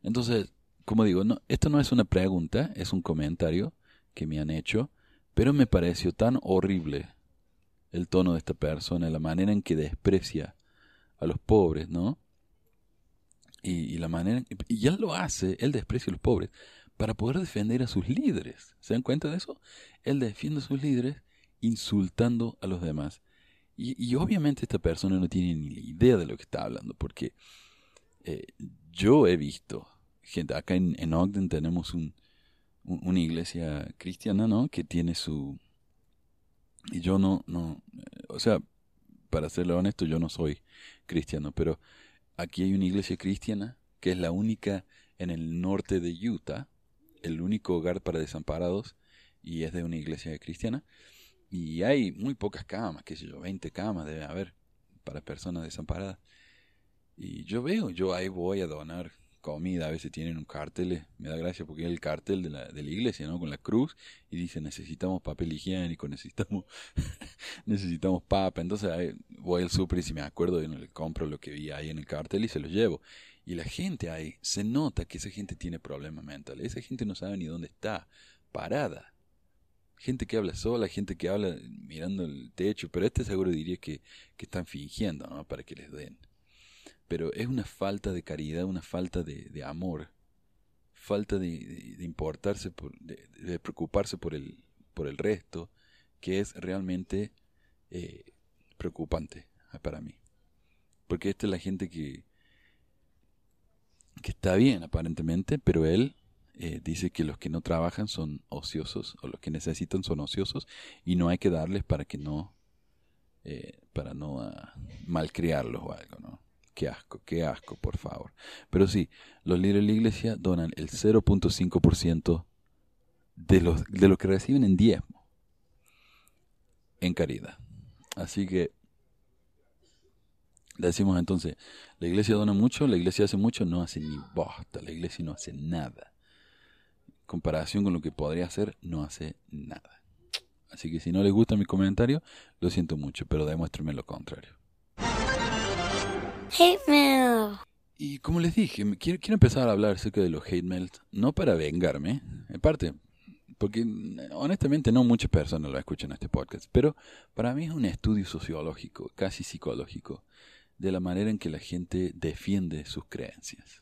Entonces, como digo, no, esto no es una pregunta, es un comentario que me han hecho pero me pareció tan horrible el tono de esta persona, la manera en que desprecia a los pobres, ¿no? Y, la manera, y él lo hace, él desprecia a los pobres, para poder defender a sus líderes. ¿Se dan cuenta de eso? Él defiende a sus líderes insultando a los demás. Y, obviamente esta persona no tiene ni idea de lo que está hablando, porque eh, yo he visto gente, acá en, en Ogden tenemos un, una iglesia cristiana, ¿no? Que tiene su... Y yo no, no, o sea, para serlo honesto, yo no soy cristiano, pero aquí hay una iglesia cristiana que es la única en el norte de Utah, el único hogar para desamparados, y es de una iglesia cristiana, y hay muy pocas camas, qué sé yo, 20 camas debe haber para personas desamparadas. Y yo veo, yo ahí voy a donar comida, a veces tienen un cartel, me da gracia porque es el cartel de la, de la iglesia, ¿no? Con la cruz y dice necesitamos papel higiénico, necesitamos necesitamos papa, entonces voy al súper y si me acuerdo le compro lo que vi ahí en el cartel y se lo llevo. Y la gente ahí, se nota que esa gente tiene problemas mentales, esa gente no sabe ni dónde está, parada. Gente que habla sola, gente que habla mirando el techo, pero este seguro diría que, que están fingiendo, ¿no? Para que les den pero es una falta de caridad, una falta de, amor, falta de, importarse, por, de, preocuparse por el, por el resto, que es realmente eh, preocupante para mí. Porque esta es la gente que, que está bien aparentemente, pero él eh, dice que los que no trabajan son ociosos o los que necesitan son ociosos y no hay que darles para que no eh, para no uh, malcriarlos o algo, ¿no? Qué asco, qué asco, por favor. Pero sí, los líderes de la iglesia donan el 0.5% de, de lo que reciben en diezmo, en caridad. Así que decimos entonces, la iglesia dona mucho, la iglesia hace mucho, no hace ni bosta, la iglesia no hace nada. En comparación con lo que podría hacer, no hace nada. Así que si no les gusta mi comentario, lo siento mucho, pero demuéstrenme lo contrario. Hate mail. Y como les dije, quiero, quiero empezar a hablar acerca de los hate mails, no para vengarme, en parte, porque honestamente no muchas personas lo escuchan este podcast, pero para mí es un estudio sociológico, casi psicológico, de la manera en que la gente defiende sus creencias.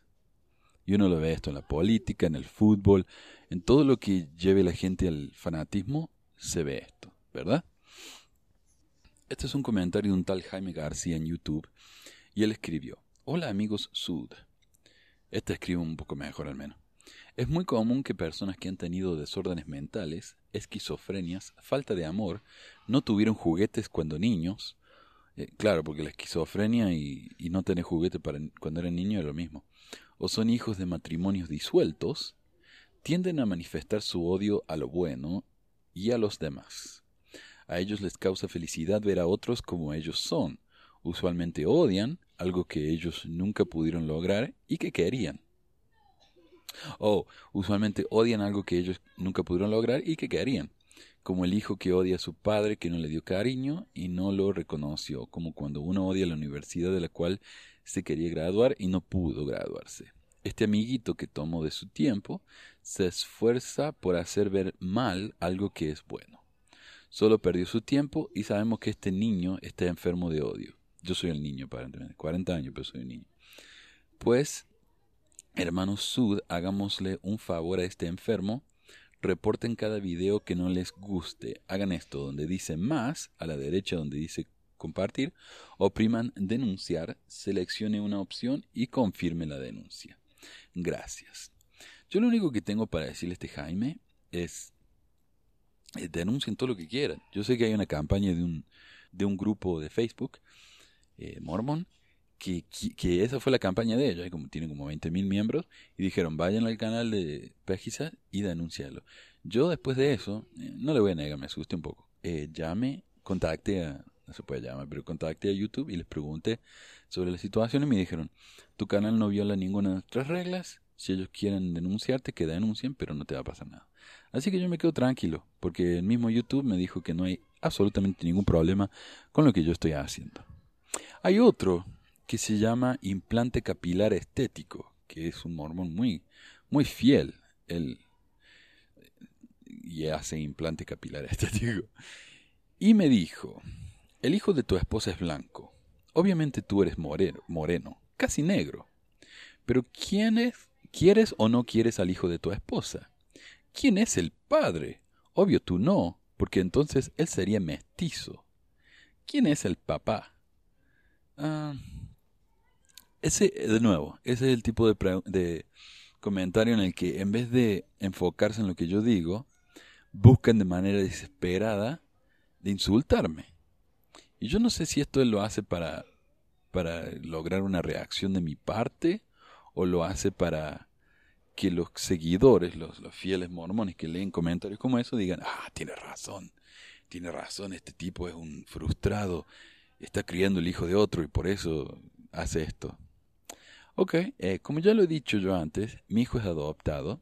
Y uno lo ve esto en la política, en el fútbol, en todo lo que lleve la gente al fanatismo, se ve esto, ¿verdad? Este es un comentario de un tal Jaime García en YouTube y él escribió, Hola amigos Sud. Este escribe un poco mejor al menos. Es muy común que personas que han tenido desórdenes mentales, esquizofrenias, falta de amor, no tuvieron juguetes cuando niños, eh, claro, porque la esquizofrenia y, no tener juguete cuando eran niños es lo mismo, o son hijos de matrimonios disueltos, tienden a manifestar su odio a lo bueno y a los demás. A ellos les causa felicidad ver a otros como ellos son, usualmente odian algo que ellos nunca pudieron lograr y que querían. O usualmente odian algo que ellos nunca pudieron lograr y que querían. Como el hijo que odia a su padre que no le dio cariño y no lo reconoció, como cuando uno odia la universidad de la cual se quería graduar y no pudo graduarse. Este amiguito que tomó de su tiempo se esfuerza por hacer ver mal algo que es bueno. Solo perdió su tiempo y sabemos que este niño está enfermo de odio. Yo soy el niño, aparentemente. 40 años, pero soy un niño. Pues, hermanos Sud, hagámosle un favor a este enfermo. Reporten cada video que no les guste. Hagan esto donde dice más, a la derecha donde dice compartir. Opriman denunciar, seleccione una opción y confirme la denuncia. Gracias. Yo lo único que tengo para decirle a este Jaime es eh, denuncien todo lo que quieran. Yo sé que hay una campaña de un, de un grupo de Facebook eh, mormón, que, esa fue la campaña de ellos, como, tienen como 20.000 miembros, y dijeron, vayan al canal de Pejisa y denunciarlo. Yo después de eso, eh, no le voy a negar, me asusté un poco. eh, llamé, contacté a, no se puede llamar, pero contacté a YouTube y les pregunté sobre la situación y me dijeron, tu canal no viola ninguna de nuestras reglas, si ellos quieren denunciarte, que denuncien, pero no te va a pasar nada. Así que yo me quedo tranquilo, porque el mismo YouTube me dijo que no hay absolutamente ningún problema con lo que yo estoy haciendo. Hay otro que se llama implante capilar estético, que es un mormón muy, muy fiel. Él y hace implante capilar estético. Y me dijo, el hijo de tu esposa es blanco. Obviamente tú eres moreno, moreno casi negro. Pero ¿quién es, ¿quieres o no quieres al hijo de tu esposa? ¿Quién es el padre? Obvio tú no, porque entonces él sería mestizo. ¿Quién es el papá? Ah, ese, de nuevo, ese es el tipo de, comentario en el que en vez de enfocarse en lo que yo digo, buscan de manera desesperada de insultarme. Y yo no sé si esto él lo hace para, para lograr una reacción de mi parte o lo hace para que los seguidores, los, los fieles mormones que leen comentarios como eso, digan, ah, tiene razón, tiene razón, este tipo es un frustrado, está criando el hijo de otro y por eso hace esto. Ok, eh, como ya lo he dicho yo antes, mi hijo es adoptado.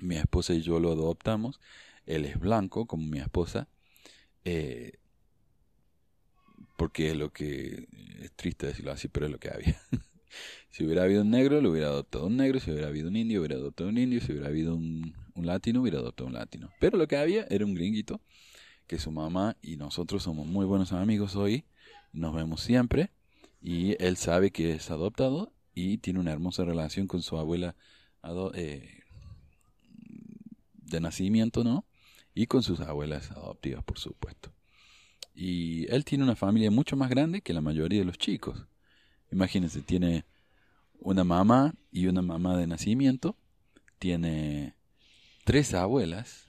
Mi esposa y yo lo adoptamos. Él es blanco, como mi esposa. Eh, porque es lo que es triste decirlo así, pero es lo que había. si hubiera habido un negro, lo hubiera adoptado un negro. Si hubiera habido un indio, hubiera adoptado un indio. Si hubiera habido un, un latino, hubiera adoptado un latino. Pero lo que había era un gringuito, que su mamá y nosotros somos muy buenos amigos hoy. Nos vemos siempre y él sabe que es adoptado y tiene una hermosa relación con su abuela eh, de nacimiento, ¿no? Y con sus abuelas adoptivas, por supuesto. Y él tiene una familia mucho más grande que la mayoría de los chicos. Imagínense, tiene una mamá y una mamá de nacimiento, tiene tres abuelas,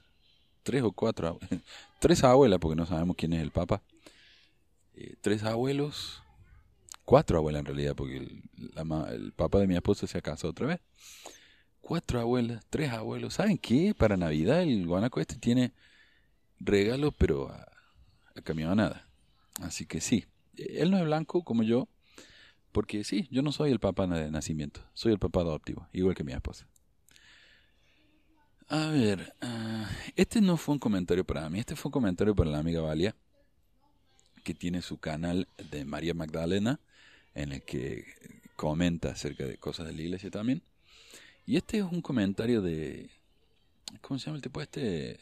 tres o cuatro, tres abuelas, porque no sabemos quién es el papá, eh, tres abuelos, cuatro abuelas en realidad, porque el, papá de mi esposa se ha casado otra vez. Cuatro abuelas, tres abuelos. ¿Saben qué? Para Navidad el guanaco este tiene regalos, pero a, a nada. Así que sí, él no es blanco como yo, porque sí, yo no soy el papá de nacimiento, soy el papá adoptivo, igual que mi esposa. A ver, ah, este no fue un comentario para mí, este fue un comentario para la amiga Valia, que tiene su canal de María Magdalena, en el que comenta acerca de cosas de la iglesia también. Y este es un comentario de... ¿Cómo se llama el tipo este?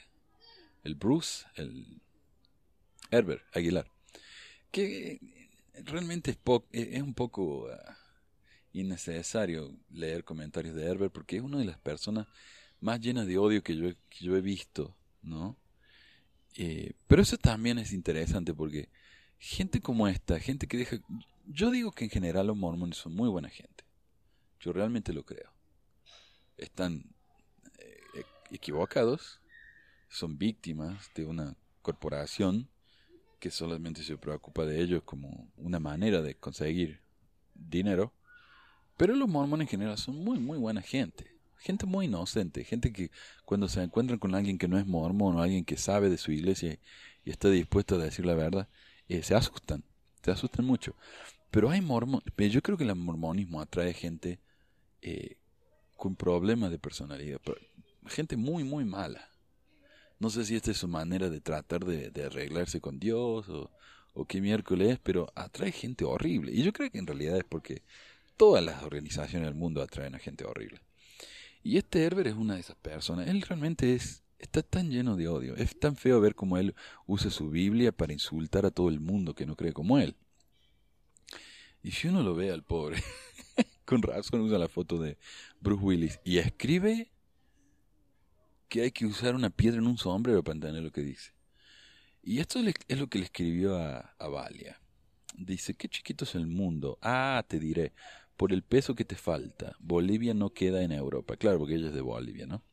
El Bruce, el Herbert Aguilar. Que realmente es, es un poco ah, innecesario leer comentarios de Herbert porque es una de las personas más llenas de odio que yo, he visto, ¿no? Eh, pero eso también es interesante porque gente como esta, gente que deja... Yo digo que en general los mormones son muy buena gente. Yo realmente lo creo. Están eh, equivocados, son víctimas de una corporación que solamente se preocupa de ellos como una manera de conseguir dinero. Pero los mormones en general son muy, muy buena gente. Gente muy inocente, gente que cuando se encuentran con alguien que no es mormón o alguien que sabe de su iglesia y está dispuesto a decir la verdad, eh, se asustan, se asustan mucho. Pero hay mormones, yo creo que el mormonismo atrae gente eh, con problemas de personalidad, gente muy, muy mala. No sé si esta es su manera de tratar de, arreglarse con Dios o, o qué miércoles, pero atrae gente horrible. Y yo creo que en realidad es porque todas las organizaciones del mundo atraen a gente horrible. Y este Herbert es una de esas personas. Él realmente es está tan lleno de odio. Es tan feo ver cómo él usa su Biblia para insultar a todo el mundo que no cree como él. Y si uno lo ve al pobre, con razón usa la foto de Bruce Willis y escribe que hay que usar una piedra en un sombrero para entender lo que dice. Y esto es lo que le escribió a, a Valia. Dice, qué chiquito es el mundo. Ah, te diré, por el peso que te falta, Bolivia no queda en Europa. Claro, porque ella es de Bolivia, ¿no?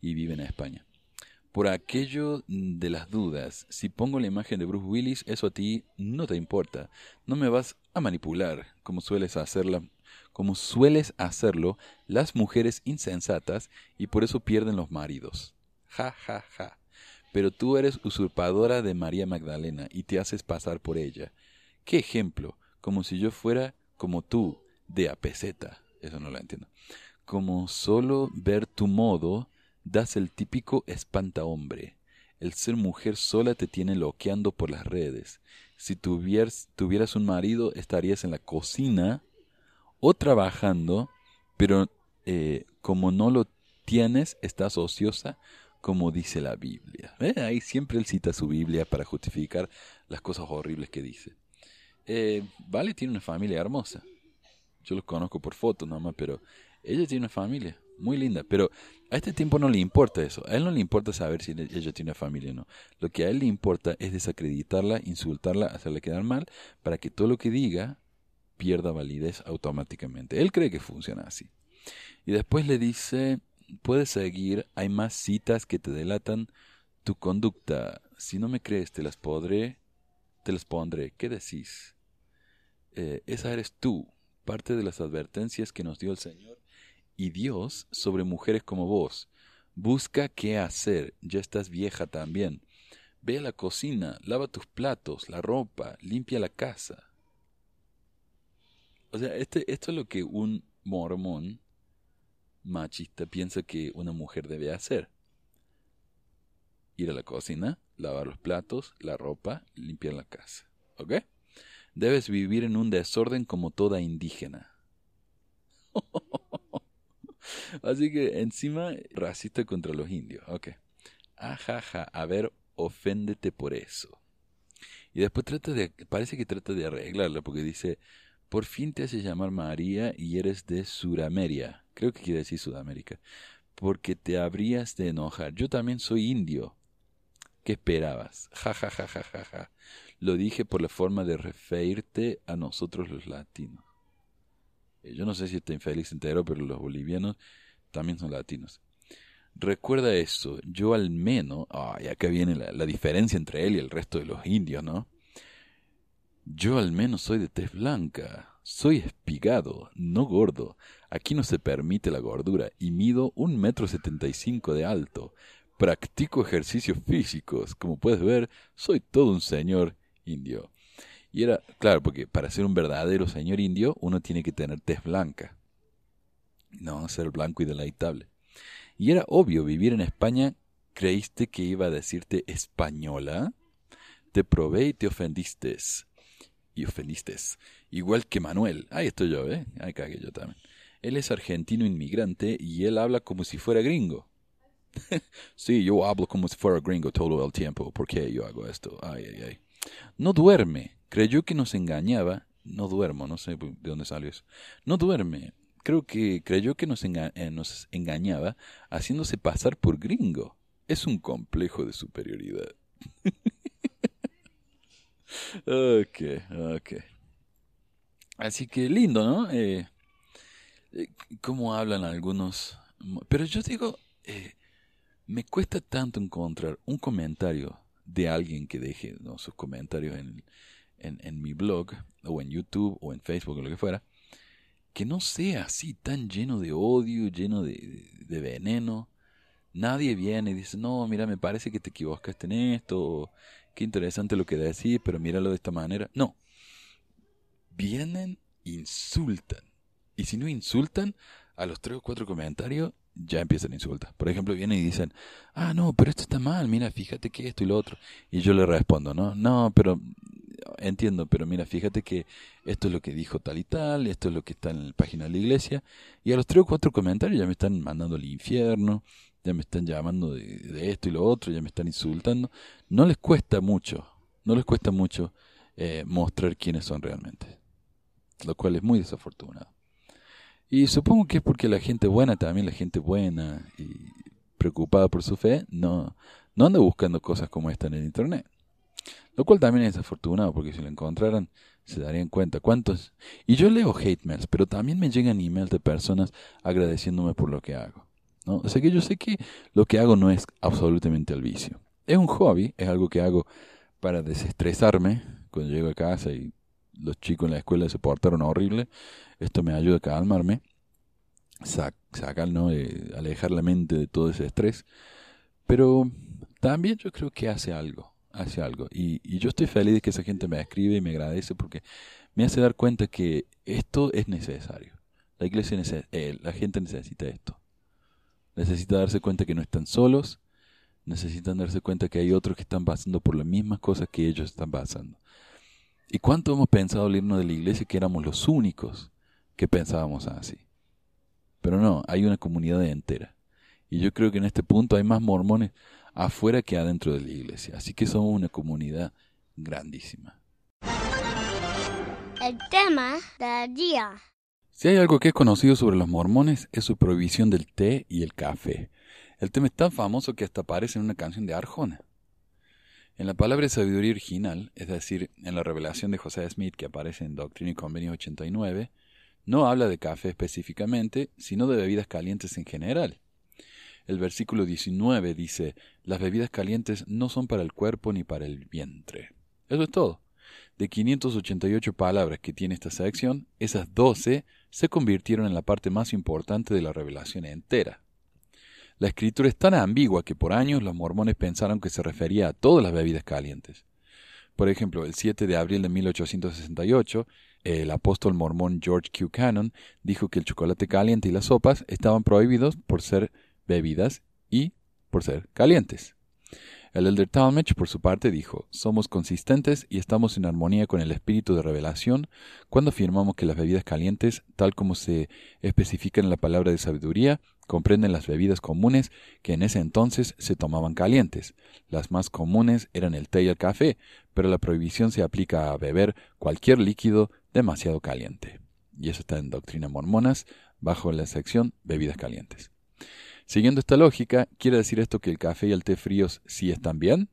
Y vive en España por aquello de las dudas. Si pongo la imagen de Bruce Willis, eso a ti no te importa. No me vas a manipular, como sueles hacerla, como sueles hacerlo las mujeres insensatas y por eso pierden los maridos. Ja, ja, ja. pero tú eres usurpadora de María Magdalena y te haces pasar por ella. ¿Qué ejemplo? Como si yo fuera como tú, de a peseta. Eso no lo entiendo. Como solo ver tu modo, das el típico espanta hombre. El ser mujer sola te tiene loqueando por las redes. Si tuvieras, tuvieras un marido, estarías en la cocina o trabajando, pero eh, como no lo tienes, estás ociosa, como dice la Biblia. ¿Eh? Ahí siempre él cita su Biblia para justificar las cosas horribles que dice. Eh, vale tiene una familia hermosa. Yo los conozco por fotos nomás, pero ella tiene una familia muy linda. Pero a este tiempo no le importa eso. A él no le importa saber si ella tiene una familia o no. Lo que a él le importa es desacreditarla, insultarla, hacerle quedar mal, para que todo lo que diga pierda validez automáticamente. Él cree que funciona así. Y después le dice, puedes seguir, hay más citas que te delatan tu conducta. Si no me crees, te las podré, te las pondré. ¿Qué decís? Eh, esa eres tú, parte de las advertencias que nos dio el Señor y Dios sobre mujeres como vos. Busca qué hacer, ya estás vieja también. Ve a la cocina, lava tus platos, la ropa, limpia la casa. O sea, este, esto es lo que un mormón machista piensa que una mujer debe hacer. Ir a la cocina, lavar los platos, la ropa, limpiar la casa. ¿Ok? Debes vivir en un desorden como toda indígena. Así que encima racista contra los indios. Ok. Ajaja, a ver, oféndete por eso. Y después trata de, parece que trata de arreglarlo porque dice, por fin te haces llamar María y eres de Sudamérica. Creo que quiere decir Sudamérica. Porque te habrías de enojar. Yo también soy indio. ¿Qué esperabas? Ja, ja, ja, ja, ja, ja. Lo dije por la forma de referirte a nosotros los latinos. Eh, yo no sé si está infeliz entero, pero los bolivianos también son latinos. Recuerda eso, yo al menos, ay, acá viene la, la diferencia entre él y el resto de los indios, ¿no? Yo al menos soy de tez blanca, soy espigado, no gordo. Aquí no se permite la gordura y mido un metro setenta y cinco de alto. Practico ejercicios físicos. Como puedes ver, soy todo un señor indio. Y era, claro, porque para ser un verdadero señor indio uno tiene que tener tez blanca. No ser blanco y deleitable. Y era obvio, vivir en España, ¿creíste que iba a decirte española? Te probé y te ofendiste. Y ofendiste. Igual que Manuel. Ahí estoy yo, ¿eh? Ahí cagué yo también. Él es argentino inmigrante y él habla como si fuera gringo. sí, yo hablo como si fuera gringo todo el tiempo. ¿Por qué yo hago esto? Ay, ay, ay. No duerme. Creyó que nos engañaba. No duermo, no sé de dónde salió eso. No duerme. Creo que creyó que nos, eh, engañaba haciéndose pasar por gringo. Es un complejo de superioridad. ok, ok. Así que lindo, ¿no? Eh, eh, cómo hablan algunos. Pero yo digo, me cuesta tanto encontrar un comentario de alguien que deje sus comentarios en, en, mi blog o en YouTube o en Facebook o lo que fuera, que no sea así tan lleno de odio, lleno de, de, veneno. Nadie viene y dice, no, mira, me parece que te equivocaste en esto, qué interesante lo que decís, pero míralo de esta manera. No. Vienen, insultan. Y si no insultan, a los tres o cuatro comentarios ya empiezan a insultar. Por ejemplo, vienen y dicen, ah, no, pero esto está mal, mira, fíjate que esto y lo otro. Y yo le respondo, no, no, pero entiendo, pero mira, fíjate que esto es lo que dijo tal y tal, esto es lo que está en la página de la iglesia. Y a los tres o cuatro comentarios ya me están mandando al infierno, ya me están llamando de, esto y lo otro, ya me están insultando. No les cuesta mucho, no les cuesta mucho eh, mostrar quiénes son realmente. Lo cual es muy desafortunado. Y supongo que es porque la gente buena, también la gente buena y preocupada por su fe, no, no anda buscando cosas como esta en el Internet. Lo cual también es desafortunado, porque si lo encontraran, se darían cuenta cuántos... Y yo leo hate mails, pero también me llegan emails de personas agradeciéndome por lo que hago. ¿no? O sea que yo sé que lo que hago no es absolutamente al vicio. Es un hobby, es algo que hago para desestresarme cuando llego a casa y los chicos en la escuela se portaron horrible. Esto me ayuda a calmarme, sacar, ¿no? alejar la mente de todo ese estrés. Pero también yo creo que hace algo, hace algo. Y, y yo estoy feliz de que esa gente me escribe y me agradece porque me hace dar cuenta que esto es necesario. La iglesia, eh, la gente necesita esto. Necesita darse cuenta que no están solos, necesitan darse cuenta que hay otros que están pasando por las mismas cosas que ellos están pasando. ¿Y cuánto hemos pensado al irnos de la iglesia que éramos los únicos que pensábamos así? Pero no, hay una comunidad entera. Y yo creo que en este punto hay más mormones afuera que adentro de la iglesia. Así que somos una comunidad grandísima. El tema del día. Si hay algo que es conocido sobre los mormones es su prohibición del té y el café. El tema es tan famoso que hasta aparece en una canción de Arjona. En la palabra sabiduría original, es decir, en la revelación de José Smith que aparece en Doctrina y Convenio 89, no habla de café específicamente, sino de bebidas calientes en general. El versículo 19 dice, las bebidas calientes no son para el cuerpo ni para el vientre. Eso es todo. De 588 palabras que tiene esta sección, esas 12 se convirtieron en la parte más importante de la revelación entera. La escritura es tan ambigua que por años los mormones pensaron que se refería a todas las bebidas calientes. Por ejemplo, el 7 de abril de 1868, el apóstol mormón George Q. Cannon dijo que el chocolate caliente y las sopas estaban prohibidos por ser bebidas y por ser calientes. El elder Talmage, por su parte, dijo, somos consistentes y estamos en armonía con el espíritu de revelación cuando afirmamos que las bebidas calientes, tal como se especifica en la palabra de sabiduría, comprenden las bebidas comunes que en ese entonces se tomaban calientes. Las más comunes eran el té y el café, pero la prohibición se aplica a beber cualquier líquido demasiado caliente. Y eso está en Doctrina Mormonas, bajo la sección Bebidas Calientes. Siguiendo esta lógica, ¿quiere decir esto que el café y el té fríos sí están bien?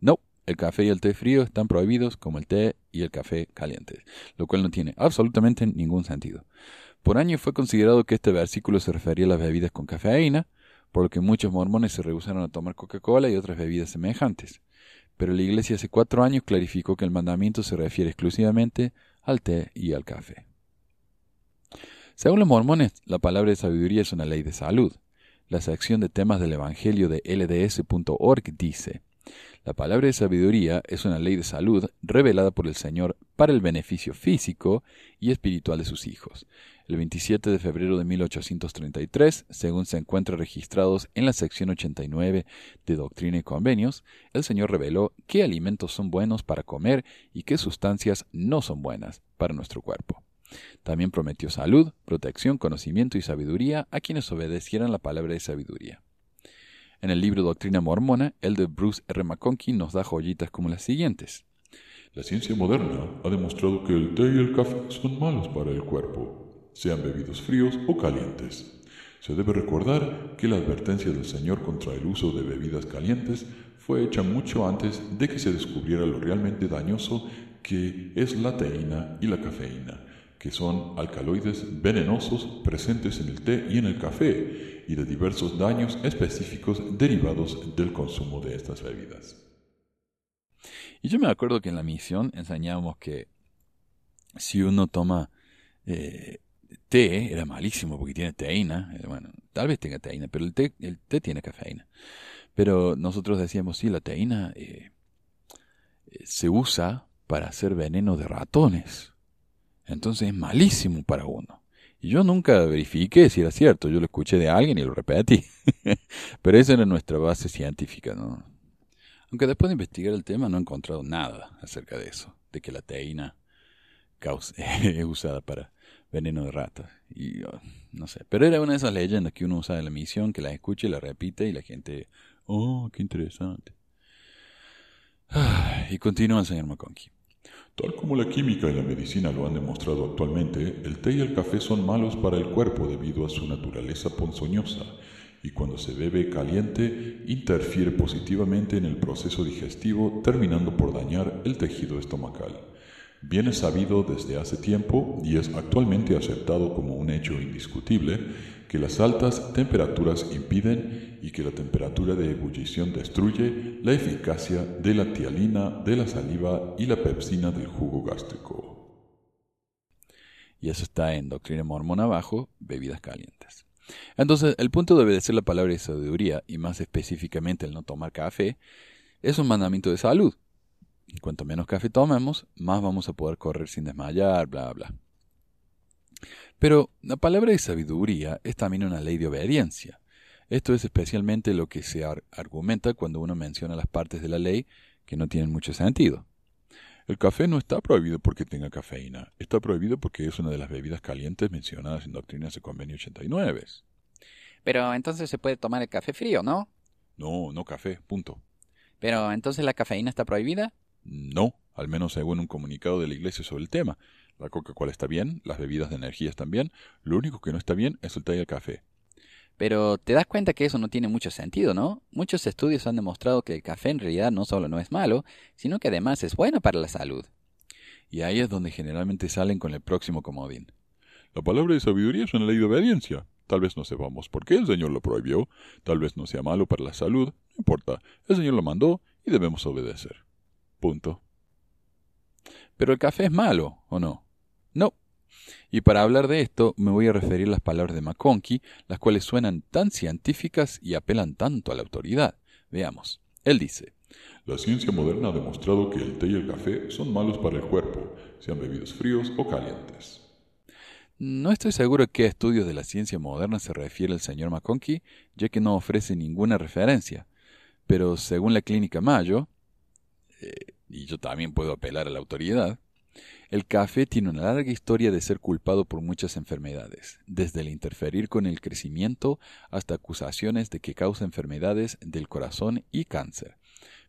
No, el café y el té frío están prohibidos como el té y el café calientes, lo cual no tiene absolutamente ningún sentido. Por años fue considerado que este versículo se refería a las bebidas con cafeína, por lo que muchos mormones se rehusaron a tomar Coca-Cola y otras bebidas semejantes. Pero la Iglesia hace cuatro años clarificó que el mandamiento se refiere exclusivamente al té y al café. Según los mormones, la palabra de sabiduría es una ley de salud. La sección de temas del Evangelio de lds.org dice, la palabra de sabiduría es una ley de salud revelada por el Señor para el beneficio físico y espiritual de sus hijos. El 27 de febrero de 1833, según se encuentra registrados en la sección 89 de Doctrina y Convenios, el Señor reveló qué alimentos son buenos para comer y qué sustancias no son buenas para nuestro cuerpo. También prometió salud, protección, conocimiento y sabiduría a quienes obedecieran la palabra de sabiduría. En el libro Doctrina Mormona, el de Bruce R. McConkie nos da joyitas como las siguientes. La ciencia moderna ha demostrado que el té y el café son malos para el cuerpo, sean bebidos fríos o calientes. Se debe recordar que la advertencia del Señor contra el uso de bebidas calientes fue hecha mucho antes de que se descubriera lo realmente dañoso que es la teína y la cafeína, que son alcaloides venenosos presentes en el té y en el café, y de diversos daños específicos derivados del consumo de estas bebidas. Y yo me acuerdo que en la misión enseñábamos que si uno toma eh, té, era malísimo porque tiene teína, eh, bueno, tal vez tenga teína, pero el té, el té tiene cafeína. Pero nosotros decíamos, sí, la teína eh, se usa para hacer veneno de ratones. Entonces es malísimo para uno. Y yo nunca verifiqué si era cierto, yo lo escuché de alguien y lo repetí. Pero esa era nuestra base científica, ¿no? Aunque después de investigar el tema no he encontrado nada acerca de eso, de que la teína es usada para veneno de ratas. Oh, no sé, pero era una de esas leyendas que uno usa en la misión, que la escucha y la repite y la gente, oh, qué interesante. y continúa el señor McConkie. Tal como la química y la medicina lo han demostrado actualmente, el té y el café son malos para el cuerpo debido a su naturaleza ponzoñosa y cuando se bebe caliente interfiere positivamente en el proceso digestivo terminando por dañar el tejido estomacal. Bien es sabido desde hace tiempo y es actualmente aceptado como un hecho indiscutible que las altas temperaturas impiden y que la temperatura de ebullición destruye la eficacia de la tialina de la saliva y la pepsina del jugo gástrico. Y eso está en Doctrina Mormona abajo, bebidas calientes. Entonces, el punto de obedecer la palabra de sabiduría, y más específicamente el no tomar café, es un mandamiento de salud. Cuanto menos café tomemos, más vamos a poder correr sin desmayar, bla, bla. Pero la palabra de sabiduría es también una ley de obediencia. Esto es especialmente lo que se argumenta cuando uno menciona las partes de la ley que no tienen mucho sentido. El café no está prohibido porque tenga cafeína, está prohibido porque es una de las bebidas calientes mencionadas en Doctrinas de Convenio 89. Pero entonces se puede tomar el café frío, ¿no? No, no café, punto. Pero entonces la cafeína está prohibida? No, al menos según un comunicado de la Iglesia sobre el tema. La Coca-Cola está bien, las bebidas de energía están bien, lo único que no está bien es el té y el café. Pero te das cuenta que eso no tiene mucho sentido, ¿no? Muchos estudios han demostrado que el café en realidad no solo no es malo, sino que además es bueno para la salud. Y ahí es donde generalmente salen con el próximo comodín. La palabra de sabiduría es una ley de obediencia. Tal vez no sepamos por qué el Señor lo prohibió, tal vez no sea malo para la salud, no importa, el Señor lo mandó y debemos obedecer. Punto. Pero el café es malo, ¿o no? No, y para hablar de esto me voy a referir a las palabras de McConkie, las cuales suenan tan científicas y apelan tanto a la autoridad. Veamos. Él dice, La ciencia moderna ha demostrado que el té y el café son malos para el cuerpo, sean bebidos fríos o calientes. No estoy seguro a qué estudios de la ciencia moderna se refiere el señor McConkie, ya que no ofrece ninguna referencia. Pero según la clínica Mayo, eh, y yo también puedo apelar a la autoridad, el café tiene una larga historia de ser culpado por muchas enfermedades, desde el interferir con el crecimiento hasta acusaciones de que causa enfermedades del corazón y cáncer.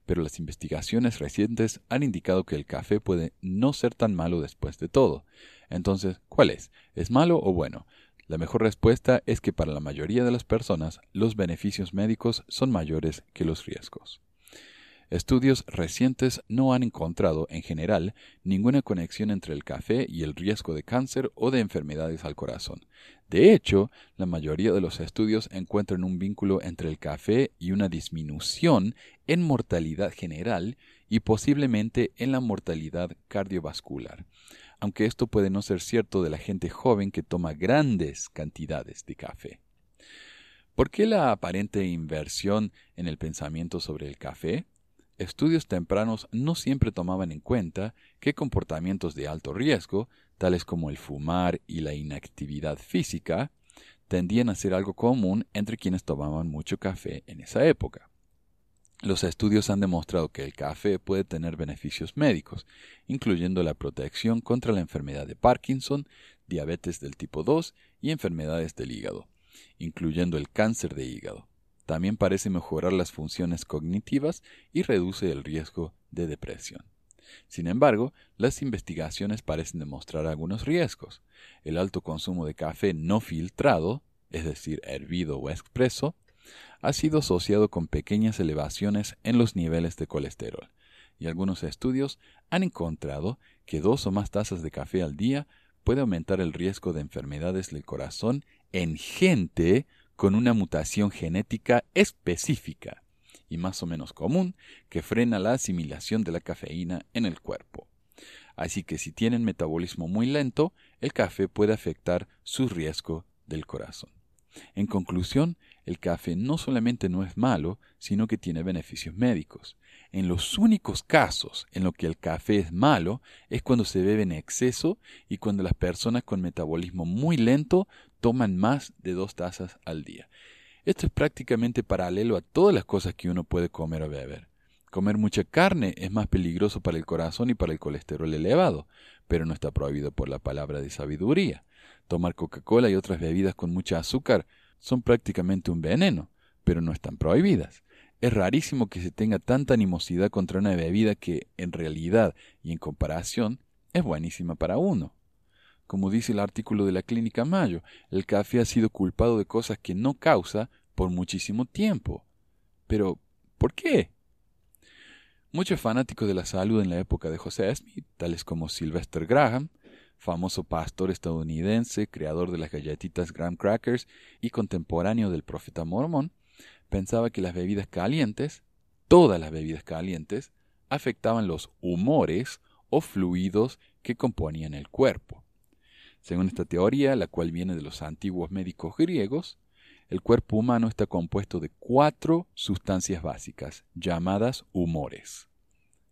Pero las investigaciones recientes han indicado que el café puede no ser tan malo después de todo. Entonces, ¿cuál es? ¿Es malo o bueno? La mejor respuesta es que para la mayoría de las personas los beneficios médicos son mayores que los riesgos. Estudios recientes no han encontrado, en general, ninguna conexión entre el café y el riesgo de cáncer o de enfermedades al corazón. De hecho, la mayoría de los estudios encuentran un vínculo entre el café y una disminución en mortalidad general y posiblemente en la mortalidad cardiovascular, aunque esto puede no ser cierto de la gente joven que toma grandes cantidades de café. ¿Por qué la aparente inversión en el pensamiento sobre el café? Estudios tempranos no siempre tomaban en cuenta que comportamientos de alto riesgo, tales como el fumar y la inactividad física, tendían a ser algo común entre quienes tomaban mucho café en esa época. Los estudios han demostrado que el café puede tener beneficios médicos, incluyendo la protección contra la enfermedad de Parkinson, diabetes del tipo 2 y enfermedades del hígado, incluyendo el cáncer de hígado. También parece mejorar las funciones cognitivas y reduce el riesgo de depresión. Sin embargo, las investigaciones parecen demostrar algunos riesgos. El alto consumo de café no filtrado, es decir, hervido o expreso, ha sido asociado con pequeñas elevaciones en los niveles de colesterol, y algunos estudios han encontrado que dos o más tazas de café al día puede aumentar el riesgo de enfermedades del corazón en gente con una mutación genética específica y más o menos común que frena la asimilación de la cafeína en el cuerpo. Así que si tienen metabolismo muy lento, el café puede afectar su riesgo del corazón. En conclusión, el café no solamente no es malo, sino que tiene beneficios médicos. En los únicos casos en los que el café es malo es cuando se bebe en exceso y cuando las personas con metabolismo muy lento toman más de dos tazas al día. Esto es prácticamente paralelo a todas las cosas que uno puede comer o beber. Comer mucha carne es más peligroso para el corazón y para el colesterol elevado, pero no está prohibido por la palabra de sabiduría. Tomar Coca-Cola y otras bebidas con mucha azúcar son prácticamente un veneno, pero no están prohibidas. Es rarísimo que se tenga tanta animosidad contra una bebida que, en realidad y en comparación, es buenísima para uno. Como dice el artículo de la Clínica Mayo, el café ha sido culpado de cosas que no causa por muchísimo tiempo. Pero, ¿por qué? Muchos fanáticos de la salud en la época de José Smith, tales como Sylvester Graham, famoso pastor estadounidense, creador de las galletitas Graham Crackers y contemporáneo del profeta mormón, pensaba que las bebidas calientes, todas las bebidas calientes, afectaban los humores o fluidos que componían el cuerpo. Según esta teoría, la cual viene de los antiguos médicos griegos, el cuerpo humano está compuesto de cuatro sustancias básicas, llamadas humores.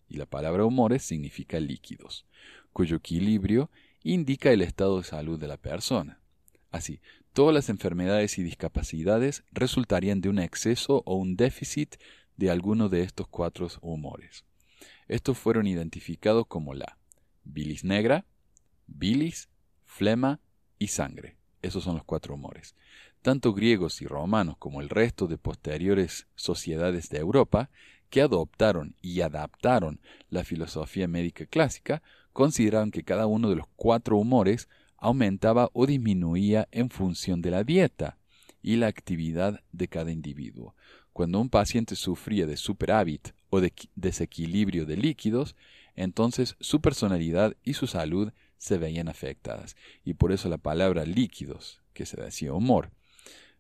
Y la palabra humores significa líquidos, cuyo equilibrio indica el estado de salud de la persona. Así, todas las enfermedades y discapacidades resultarían de un exceso o un déficit de alguno de estos cuatro humores. Estos fueron identificados como la bilis negra, bilis, flema y sangre. Esos son los cuatro humores. Tanto griegos y romanos como el resto de posteriores sociedades de Europa, que adoptaron y adaptaron la filosofía médica clásica, consideraron que cada uno de los cuatro humores aumentaba o disminuía en función de la dieta y la actividad de cada individuo. Cuando un paciente sufría de superávit o de desequilibrio de líquidos, entonces su personalidad y su salud se veían afectadas. Y por eso la palabra líquidos, que se decía humor,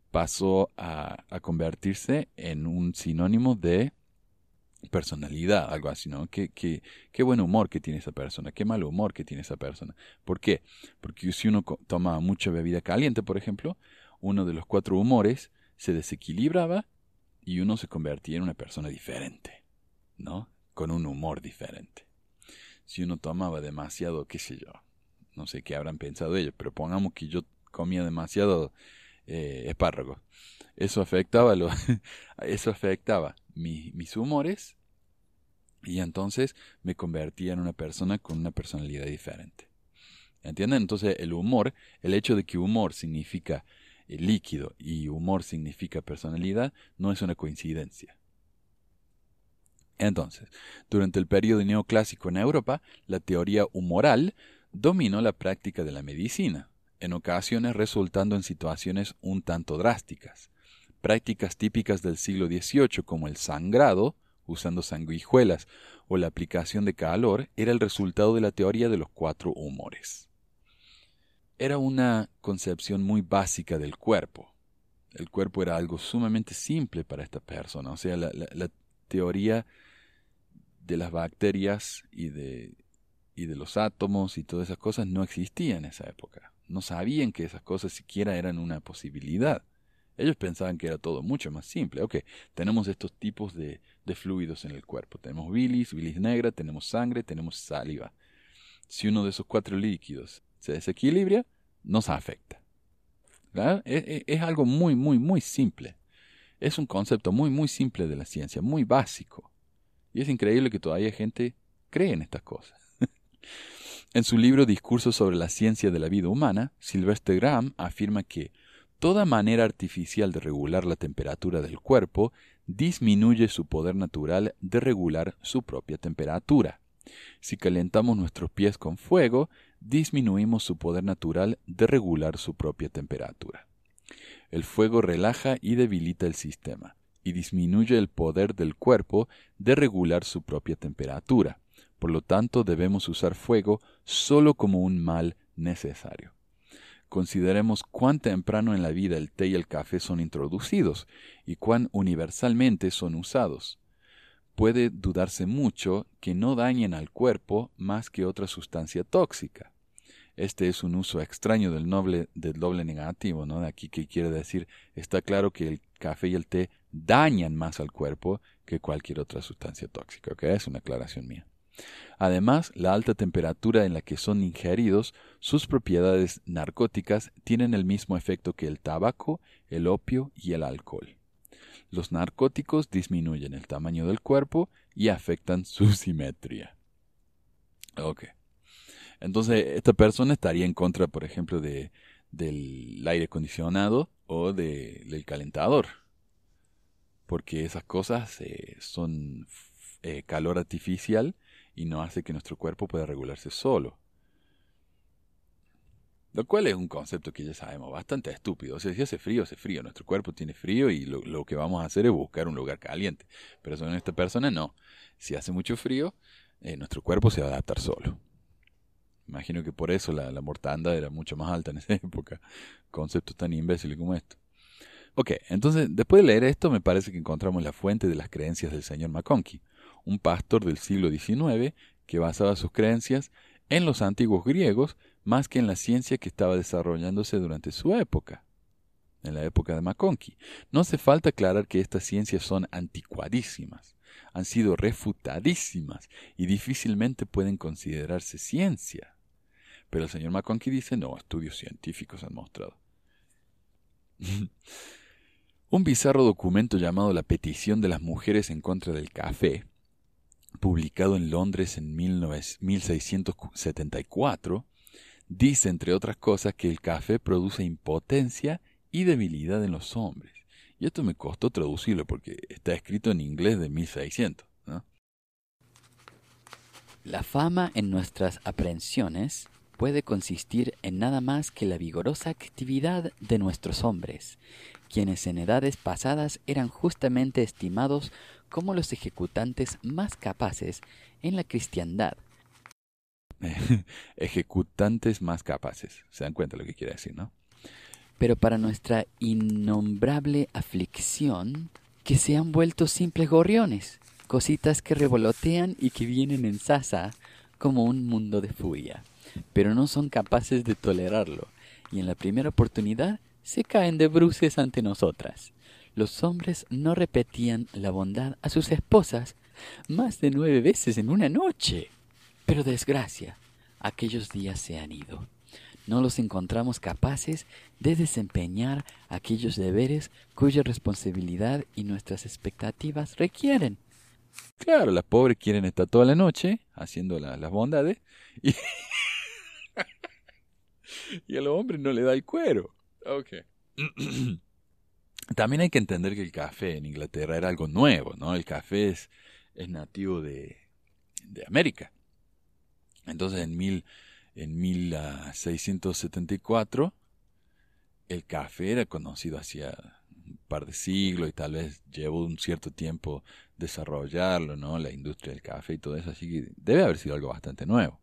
pasó a, convertirse en un sinónimo de personalidad, algo así, ¿no? Qué, qué, qué, buen humor que tiene esa persona, qué mal humor que tiene esa persona. ¿Por qué? Porque si uno tomaba mucha bebida caliente, por ejemplo, uno de los cuatro humores se desequilibraba y uno se convertía en una persona diferente, ¿no? Con un humor diferente. Si uno tomaba demasiado, qué sé yo, no sé qué habrán pensado ellos, pero pongamos que yo comía demasiado eh. Eso afectaba, lo, eso afectaba mis humores y entonces me convertía en una persona con una personalidad diferente. ¿Entienden? Entonces el humor, el hecho de que humor significa eh, líquido y humor significa personalidad, no es una coincidencia. Entonces, durante el periodo neoclásico en Europa, la teoría humoral dominó la práctica de la medicina, en ocasiones resultando en situaciones un tanto drásticas. Prácticas típicas del siglo XVIII como el sangrado, usando sanguijuelas, o la aplicación de calor era el resultado de la teoría de los cuatro humores. Era una concepción muy básica del cuerpo. El cuerpo era algo sumamente simple para esta persona, o sea, la, la teoría de las bacterias y de, y de los átomos y todas esas cosas no existían en esa época. No sabían que esas cosas siquiera eran una posibilidad. Ellos pensaban que era todo mucho más simple. Ok, tenemos estos tipos de, de fluidos en el cuerpo. Tenemos bilis, bilis negra, tenemos sangre, tenemos saliva. Si uno de esos cuatro líquidos se desequilibra, nos afecta. Es, es, es, algo muy, muy, muy simple. Es un concepto muy, muy simple de la ciencia, muy básico. Y es increíble que todavía gente cree en estas cosas. En su libro Discursos sobre la ciencia de la vida humana, Sylvester Graham afirma que toda manera artificial de regular la temperatura del cuerpo disminuye su poder natural de regular su propia temperatura. Si calentamos nuestros pies con fuego, disminuimos su poder natural de regular su propia temperatura. El fuego relaja y debilita el sistema, y disminuye el poder del cuerpo de regular su propia temperatura. Por lo tanto, debemos usar fuego solo como un mal necesario. Consideremos cuán temprano en la vida el té y el café son introducidos y cuán universalmente son usados. Puede dudarse mucho que no dañen al cuerpo más que otra sustancia tóxica. Este es un uso extraño del, noble, del doble negativo, ¿no? De aquí que quiere decir, está claro que el café y el té dañan más al cuerpo que cualquier otra sustancia tóxica, ¿ok? Es una aclaración mía. Además, la alta temperatura en la que son ingeridos, sus propiedades narcóticas tienen el mismo efecto que el tabaco, el opio y el alcohol. Los narcóticos disminuyen el tamaño del cuerpo y afectan su simetría. Ok. Entonces, esta persona estaría en contra, por ejemplo, de, del aire acondicionado o del calentador. Porque esas cosas eh, son eh, calor artificial y no hace que nuestro cuerpo pueda regularse solo. Lo cual es un concepto que ya sabemos, bastante estúpido. O sea, si hace frío, hace frío. Nuestro cuerpo tiene frío y lo, que vamos a hacer es buscar un lugar caliente. Pero en esta persona no. Si hace mucho frío, eh, nuestro cuerpo se va a adaptar solo. Imagino que por eso la, la mortandad era mucho más alta en esa época. Conceptos tan imbéciles como esto. Ok, entonces después de leer esto me parece que encontramos la fuente de las creencias del señor McConkie un pastor del siglo XIX que basaba sus creencias en los antiguos griegos más que en la ciencia que estaba desarrollándose durante su época. en la época de McConkie. No hace falta aclarar que estas ciencias son anticuadísimas, han sido refutadísimas y difícilmente pueden considerarse ciencia. Pero el señor McConkie dice, no, estudios científicos han mostrado. Un bizarro documento llamado La Petición de las Mujeres en contra del Café, publicado en Londres en 1674, dice, entre otras cosas, que el café produce impotencia y debilidad en los hombres. Y esto me costó traducirlo porque está escrito en inglés de 1600. La fama en nuestras aprehensiones puede consistir en nada más que la vigorosa actividad de nuestros hombres, quienes en edades pasadas eran justamente estimados como los ejecutantes más capaces en la cristiandad. ejecutantes más capaces. Se dan cuenta lo que quiere decir, ¿no? Pero para nuestra innombrable aflicción, que se han vuelto simples gorriones, cositas que revolotean y que vienen en sasa como un mundo de furia, pero no son capaces de tolerarlo, y en la primera oportunidad se caen de bruces ante nosotras. Los hombres no repetían la bondad a sus esposas más de nueve veces en una noche. Pero desgracia, aquellos días se han ido. No los encontramos capaces de desempeñar aquellos deberes cuya responsabilidad y nuestras expectativas requieren. Claro, las pobres quieren estar toda la noche haciendo las bondades y, y a los hombres no le da el cuero. Okay. También hay que entender que el café en Inglaterra era algo nuevo, ¿no? El café es, es nativo de, de América. Entonces en, mil, en 1674 el café era conocido hacía un par de siglos y tal vez llevó un cierto tiempo desarrollarlo, ¿no? La industria del café y todo eso, así que debe haber sido algo bastante nuevo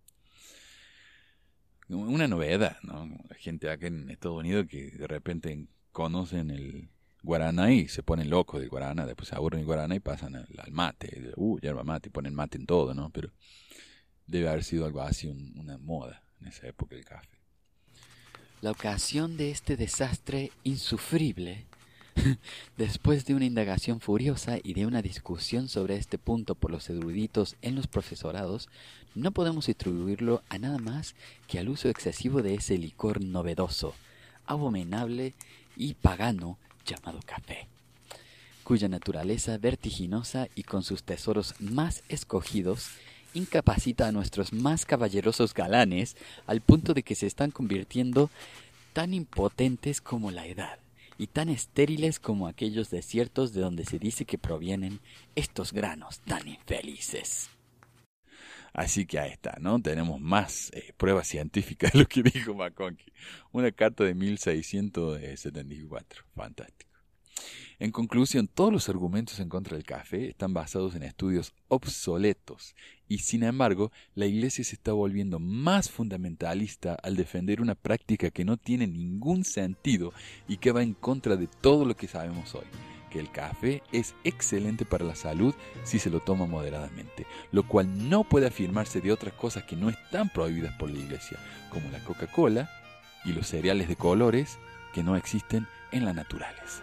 una novedad, ¿no? La gente acá en Estados Unidos que de repente conocen el guaraná y se ponen locos del guaraná, después se aburren el guaraná y pasan al, mate, uh, yerba mate, y ponen mate en todo, ¿no? Pero debe haber sido algo así, una moda en esa época del café. La ocasión de este desastre insufrible Después de una indagación furiosa y de una discusión sobre este punto por los eruditos en los profesorados, no podemos atribuirlo a nada más que al uso excesivo de ese licor novedoso, abominable y pagano llamado café, cuya naturaleza vertiginosa y con sus tesoros más escogidos incapacita a nuestros más caballerosos galanes al punto de que se están convirtiendo tan impotentes como la edad y tan estériles como aquellos desiertos de donde se dice que provienen estos granos tan infelices. Así que ahí está, ¿no? Tenemos más eh, pruebas científicas de lo que dijo McConkie. Una carta de 1674. Fantástico. En conclusión, todos los argumentos en contra del café están basados en estudios obsoletos y sin embargo la Iglesia se está volviendo más fundamentalista al defender una práctica que no tiene ningún sentido y que va en contra de todo lo que sabemos hoy que el café es excelente para la salud si se lo toma moderadamente, lo cual no puede afirmarse de otras cosas que no están prohibidas por la Iglesia, como la Coca-Cola y los cereales de colores que no existen en la naturaleza.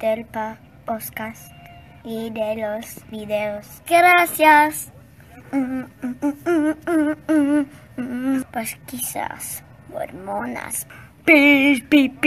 del podcast y de los videos. Gracias. Pi, pi, pi.